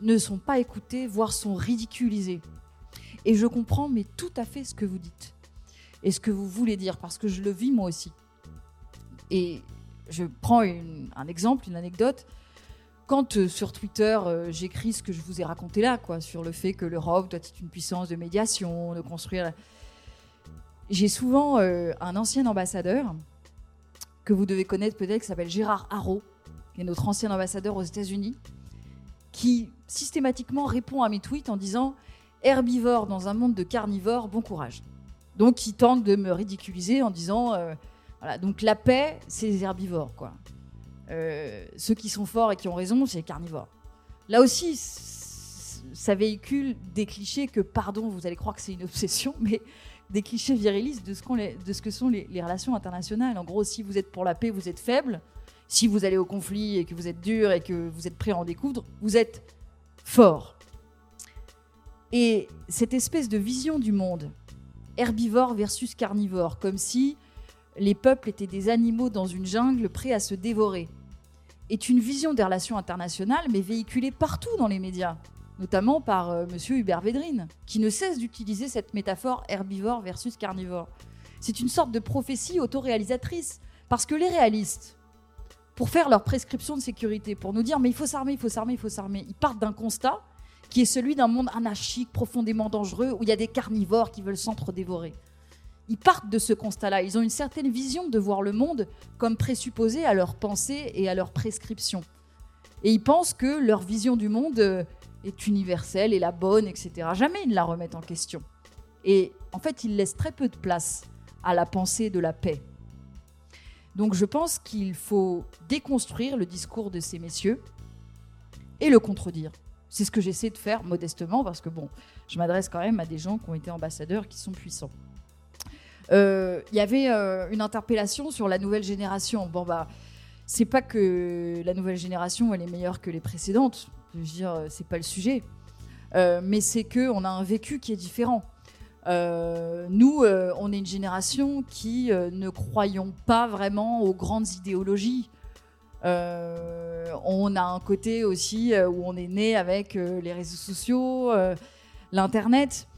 ne sont pas écoutés, voire sont ridiculisés. Et je comprends, mais tout à fait ce que vous dites. Et ce que vous voulez dire, parce que je le vis moi aussi. Et je prends un exemple, une anecdote quand euh, sur Twitter euh, j'écris ce que je vous ai raconté là, quoi, sur le fait que l'Europe doit être une puissance de médiation, de construire. J'ai souvent euh, un ancien ambassadeur que vous devez connaître peut-être, qui s'appelle Gérard Haro, qui notre ancien ambassadeur aux États-Unis, qui systématiquement répond à mes tweets en disant herbivore dans un monde de carnivores, bon courage. Donc il tente de me ridiculiser en disant euh, voilà, donc la paix, c'est les herbivores, quoi. Euh, ceux qui sont forts et qui ont raison, c'est les carnivores. Là aussi, ça véhicule des clichés que, pardon, vous allez croire que c'est une obsession, mais des clichés virilistes de ce, les- de ce que sont les relations internationales. En gros, si vous êtes pour la paix, vous êtes faible. Si vous allez au conflit et que vous êtes dur et que vous êtes prêt à en découdre, vous êtes fort. Et cette espèce de vision du monde, herbivore versus carnivore, comme si les peuples étaient des animaux dans une jungle prêts à se dévorer, est une vision des relations internationales, mais véhiculée partout dans les médias. notamment par euh, Monsieur Hubert Védrine, qui ne cesse d'utiliser cette métaphore herbivore versus carnivore. C'est une sorte de prophétie autoréalisatrice, parce que les réalistes, pour faire leur prescription de sécurité, pour nous dire mais il faut s'armer, il faut s'armer, il faut s'armer, ils partent d'un constat qui est celui d'un monde anarchique, profondément dangereux, où il y a des carnivores qui veulent s'entre-dévorer. Ils partent de ce constat-là. Ils ont une certaine vision de voir le monde comme présupposé à leur pensée et à leur prescription. Et ils pensent que leur vision du monde euh, est universelle et la bonne, etc. Jamais ils ne la remettent en question. Et en fait, ils laissent très peu de place à la pensée de la paix. Donc je pense qu'il faut déconstruire le discours de ces messieurs et le contredire. C'est ce que j'essaie de faire modestement parce que bon, je m'adresse quand même à des gens qui ont été ambassadeurs, qui sont puissants. Euh, Il y avait euh, une interpellation sur la nouvelle génération. Bon bah, c'est pas que la nouvelle génération est meilleure que les précédentes. Je veux dire, c'est pas le sujet. Euh, mais c'est que on a un vécu qui est différent. Euh, nous, euh, on est une génération qui euh, ne croyons pas vraiment aux grandes idéologies. On a un côté aussi où on est né avec les réseaux sociaux, l'internet.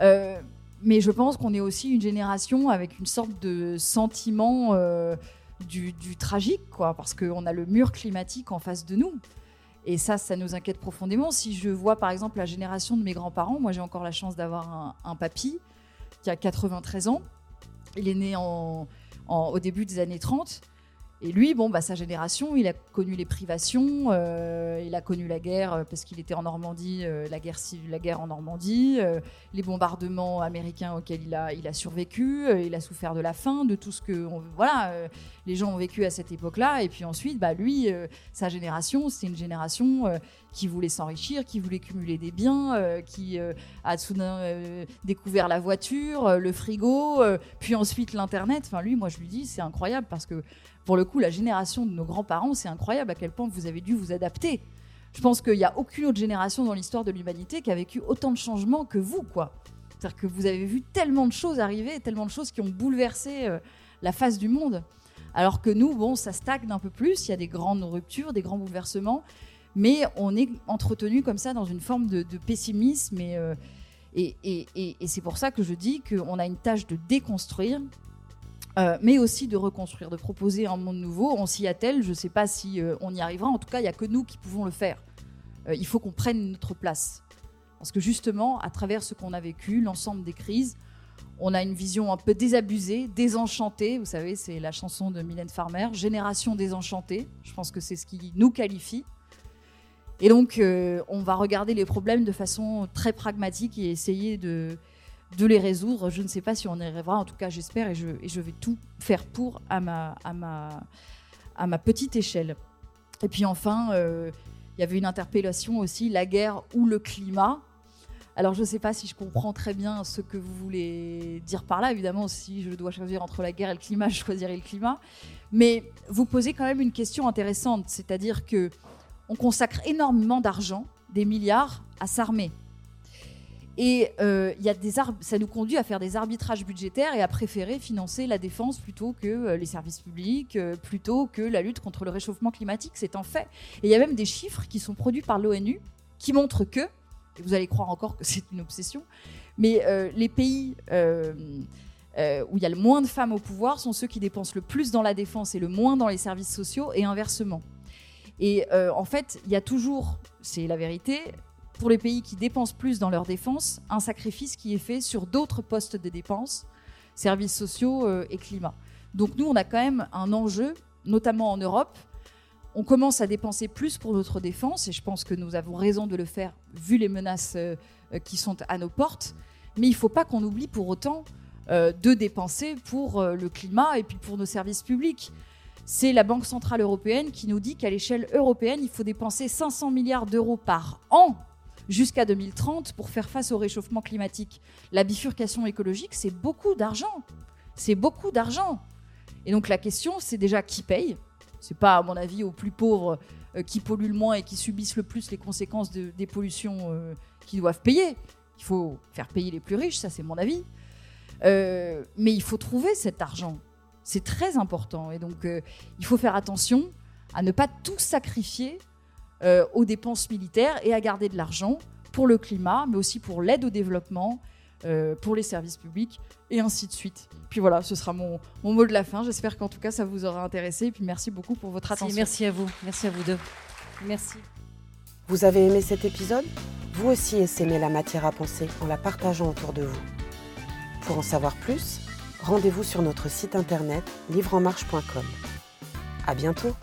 Mais je pense qu'on est aussi une génération avec une sorte de sentiment du, du tragique, quoi, parce qu'on a le mur climatique en face de nous. Et ça, ça nous inquiète profondément. Si je vois par exemple la génération de mes grands-parents, moi j'ai encore la chance d'avoir un, papy qui a 93 ans. Il est né en- au début des années 30. Et lui, bon, bah, sa génération, il a connu les privations, euh, il a connu la guerre euh, parce qu'il était en Normandie, euh, la, guerre, la guerre en Normandie, les bombardements américains auxquels il a, il a survécu, il a souffert de la faim, de tout ce que voilà, les gens ont vécu à cette époque-là. Et puis ensuite, bah, lui, sa génération, c'est une génération qui voulait s'enrichir, qui voulait cumuler des biens, euh, qui euh, a soudain euh, découvert la voiture, le frigo, puis ensuite l'Internet. Enfin, lui, moi, je lui dis, c'est incroyable parce que pour le coup, la génération de nos grands-parents, c'est incroyable à quel point vous avez dû vous adapter. Je pense qu'il n'y a aucune autre génération dans l'histoire de l'humanité qui a vécu autant de changements que vous, quoi. C'est-à-dire que vous avez vu tellement de choses arriver, tellement de choses qui ont bouleversé la face du monde. Alors que nous, bon, ça stagne un peu plus, il y a des grandes ruptures, des grands bouleversements, mais on est entretenu comme ça dans une forme de, pessimisme et, euh, et, c'est pour ça que je dis qu'on a une tâche de déconstruire, euh, mais aussi de reconstruire, de proposer un monde nouveau. On s'y attelle, je ne sais pas si euh, on y arrivera, en tout cas, il n'y a que nous qui pouvons le faire. Il faut qu'on prenne notre place. Parce que justement, à travers ce qu'on a vécu, l'ensemble des crises, on a une vision un peu désabusée, désenchantée. Vous savez, c'est la chanson de Mylène Farmer, Génération désenchantée. Je pense que c'est ce qui nous qualifie. Et donc, euh, on va regarder les problèmes de façon très pragmatique et essayer de, les résoudre. Je ne sais pas si on y arrivera, en tout cas, j'espère, et je, vais tout faire pour à ma petite échelle. Et puis enfin, euh, il y avait une interpellation aussi, la guerre ou le climat. Alors je ne sais pas si je comprends très bien ce que vous voulez dire par là. Évidemment, si je dois choisir entre la guerre et le climat, je choisirai le climat. Mais vous posez quand même une question intéressante, c'est-à-dire que on consacre énormément d'argent, des milliards, à s'armer. Et euh, y a des ça nous conduit à faire des arbitrages budgétaires et à préférer financer la défense plutôt que euh, les services publics, euh, plutôt que la lutte contre le réchauffement climatique. C'est un fait. Et il y a même des chiffres qui sont produits par l'ONU qui montrent que, et vous allez croire encore que c'est une obsession, mais euh, les pays où il y a le moins de femmes au pouvoir sont ceux qui dépensent le plus dans la défense et le moins dans les services sociaux et inversement. Et euh, en fait, il y a toujours, c'est la vérité, pour les pays qui dépensent plus dans leur défense, un sacrifice qui est fait sur d'autres postes de dépenses, services sociaux euh, et climat. Donc nous, on a quand même un enjeu, notamment en Europe. On commence à dépenser plus pour notre défense, et je pense que nous avons raison de le faire vu les menaces euh, qui sont à nos portes. Mais il ne faut pas qu'on oublie pour autant de dépenser pour le climat et puis pour nos services publics. C'est la Banque Centrale Européenne qui nous dit qu'à l'échelle européenne, il faut dépenser 500 milliards d'euros par an jusqu'à 2030 pour faire face au réchauffement climatique. La bifurcation écologique, c'est beaucoup d'argent. C'est beaucoup d'argent. Et donc la question, c'est déjà qui paye. C'est pas, à mon avis, aux plus pauvres euh, qui polluent le moins et qui subissent le plus les conséquences de- des pollutions euh, qui doivent payer. Il faut faire payer les plus riches, ça c'est mon avis. Euh, mais il faut trouver cet argent. C'est très important. Et donc, euh, il faut faire attention à ne pas tout sacrifier euh, aux dépenses militaires et à garder de l'argent pour le climat, mais aussi pour l'aide au développement, euh, pour les services publics, et ainsi de suite. Puis voilà, ce sera mon, mon mot de la fin. J'espère qu'en tout cas, ça vous aura intéressé. Et puis merci beaucoup pour votre Merci, attention. merci à vous. Merci à vous deux. Merci. Vous avez aimé cet épisode? Vous aussi essaimez la matière à penser en la partageant autour de vous. Pour en savoir plus, rendez-vous sur notre site internet livreenmarche.com. À bientôt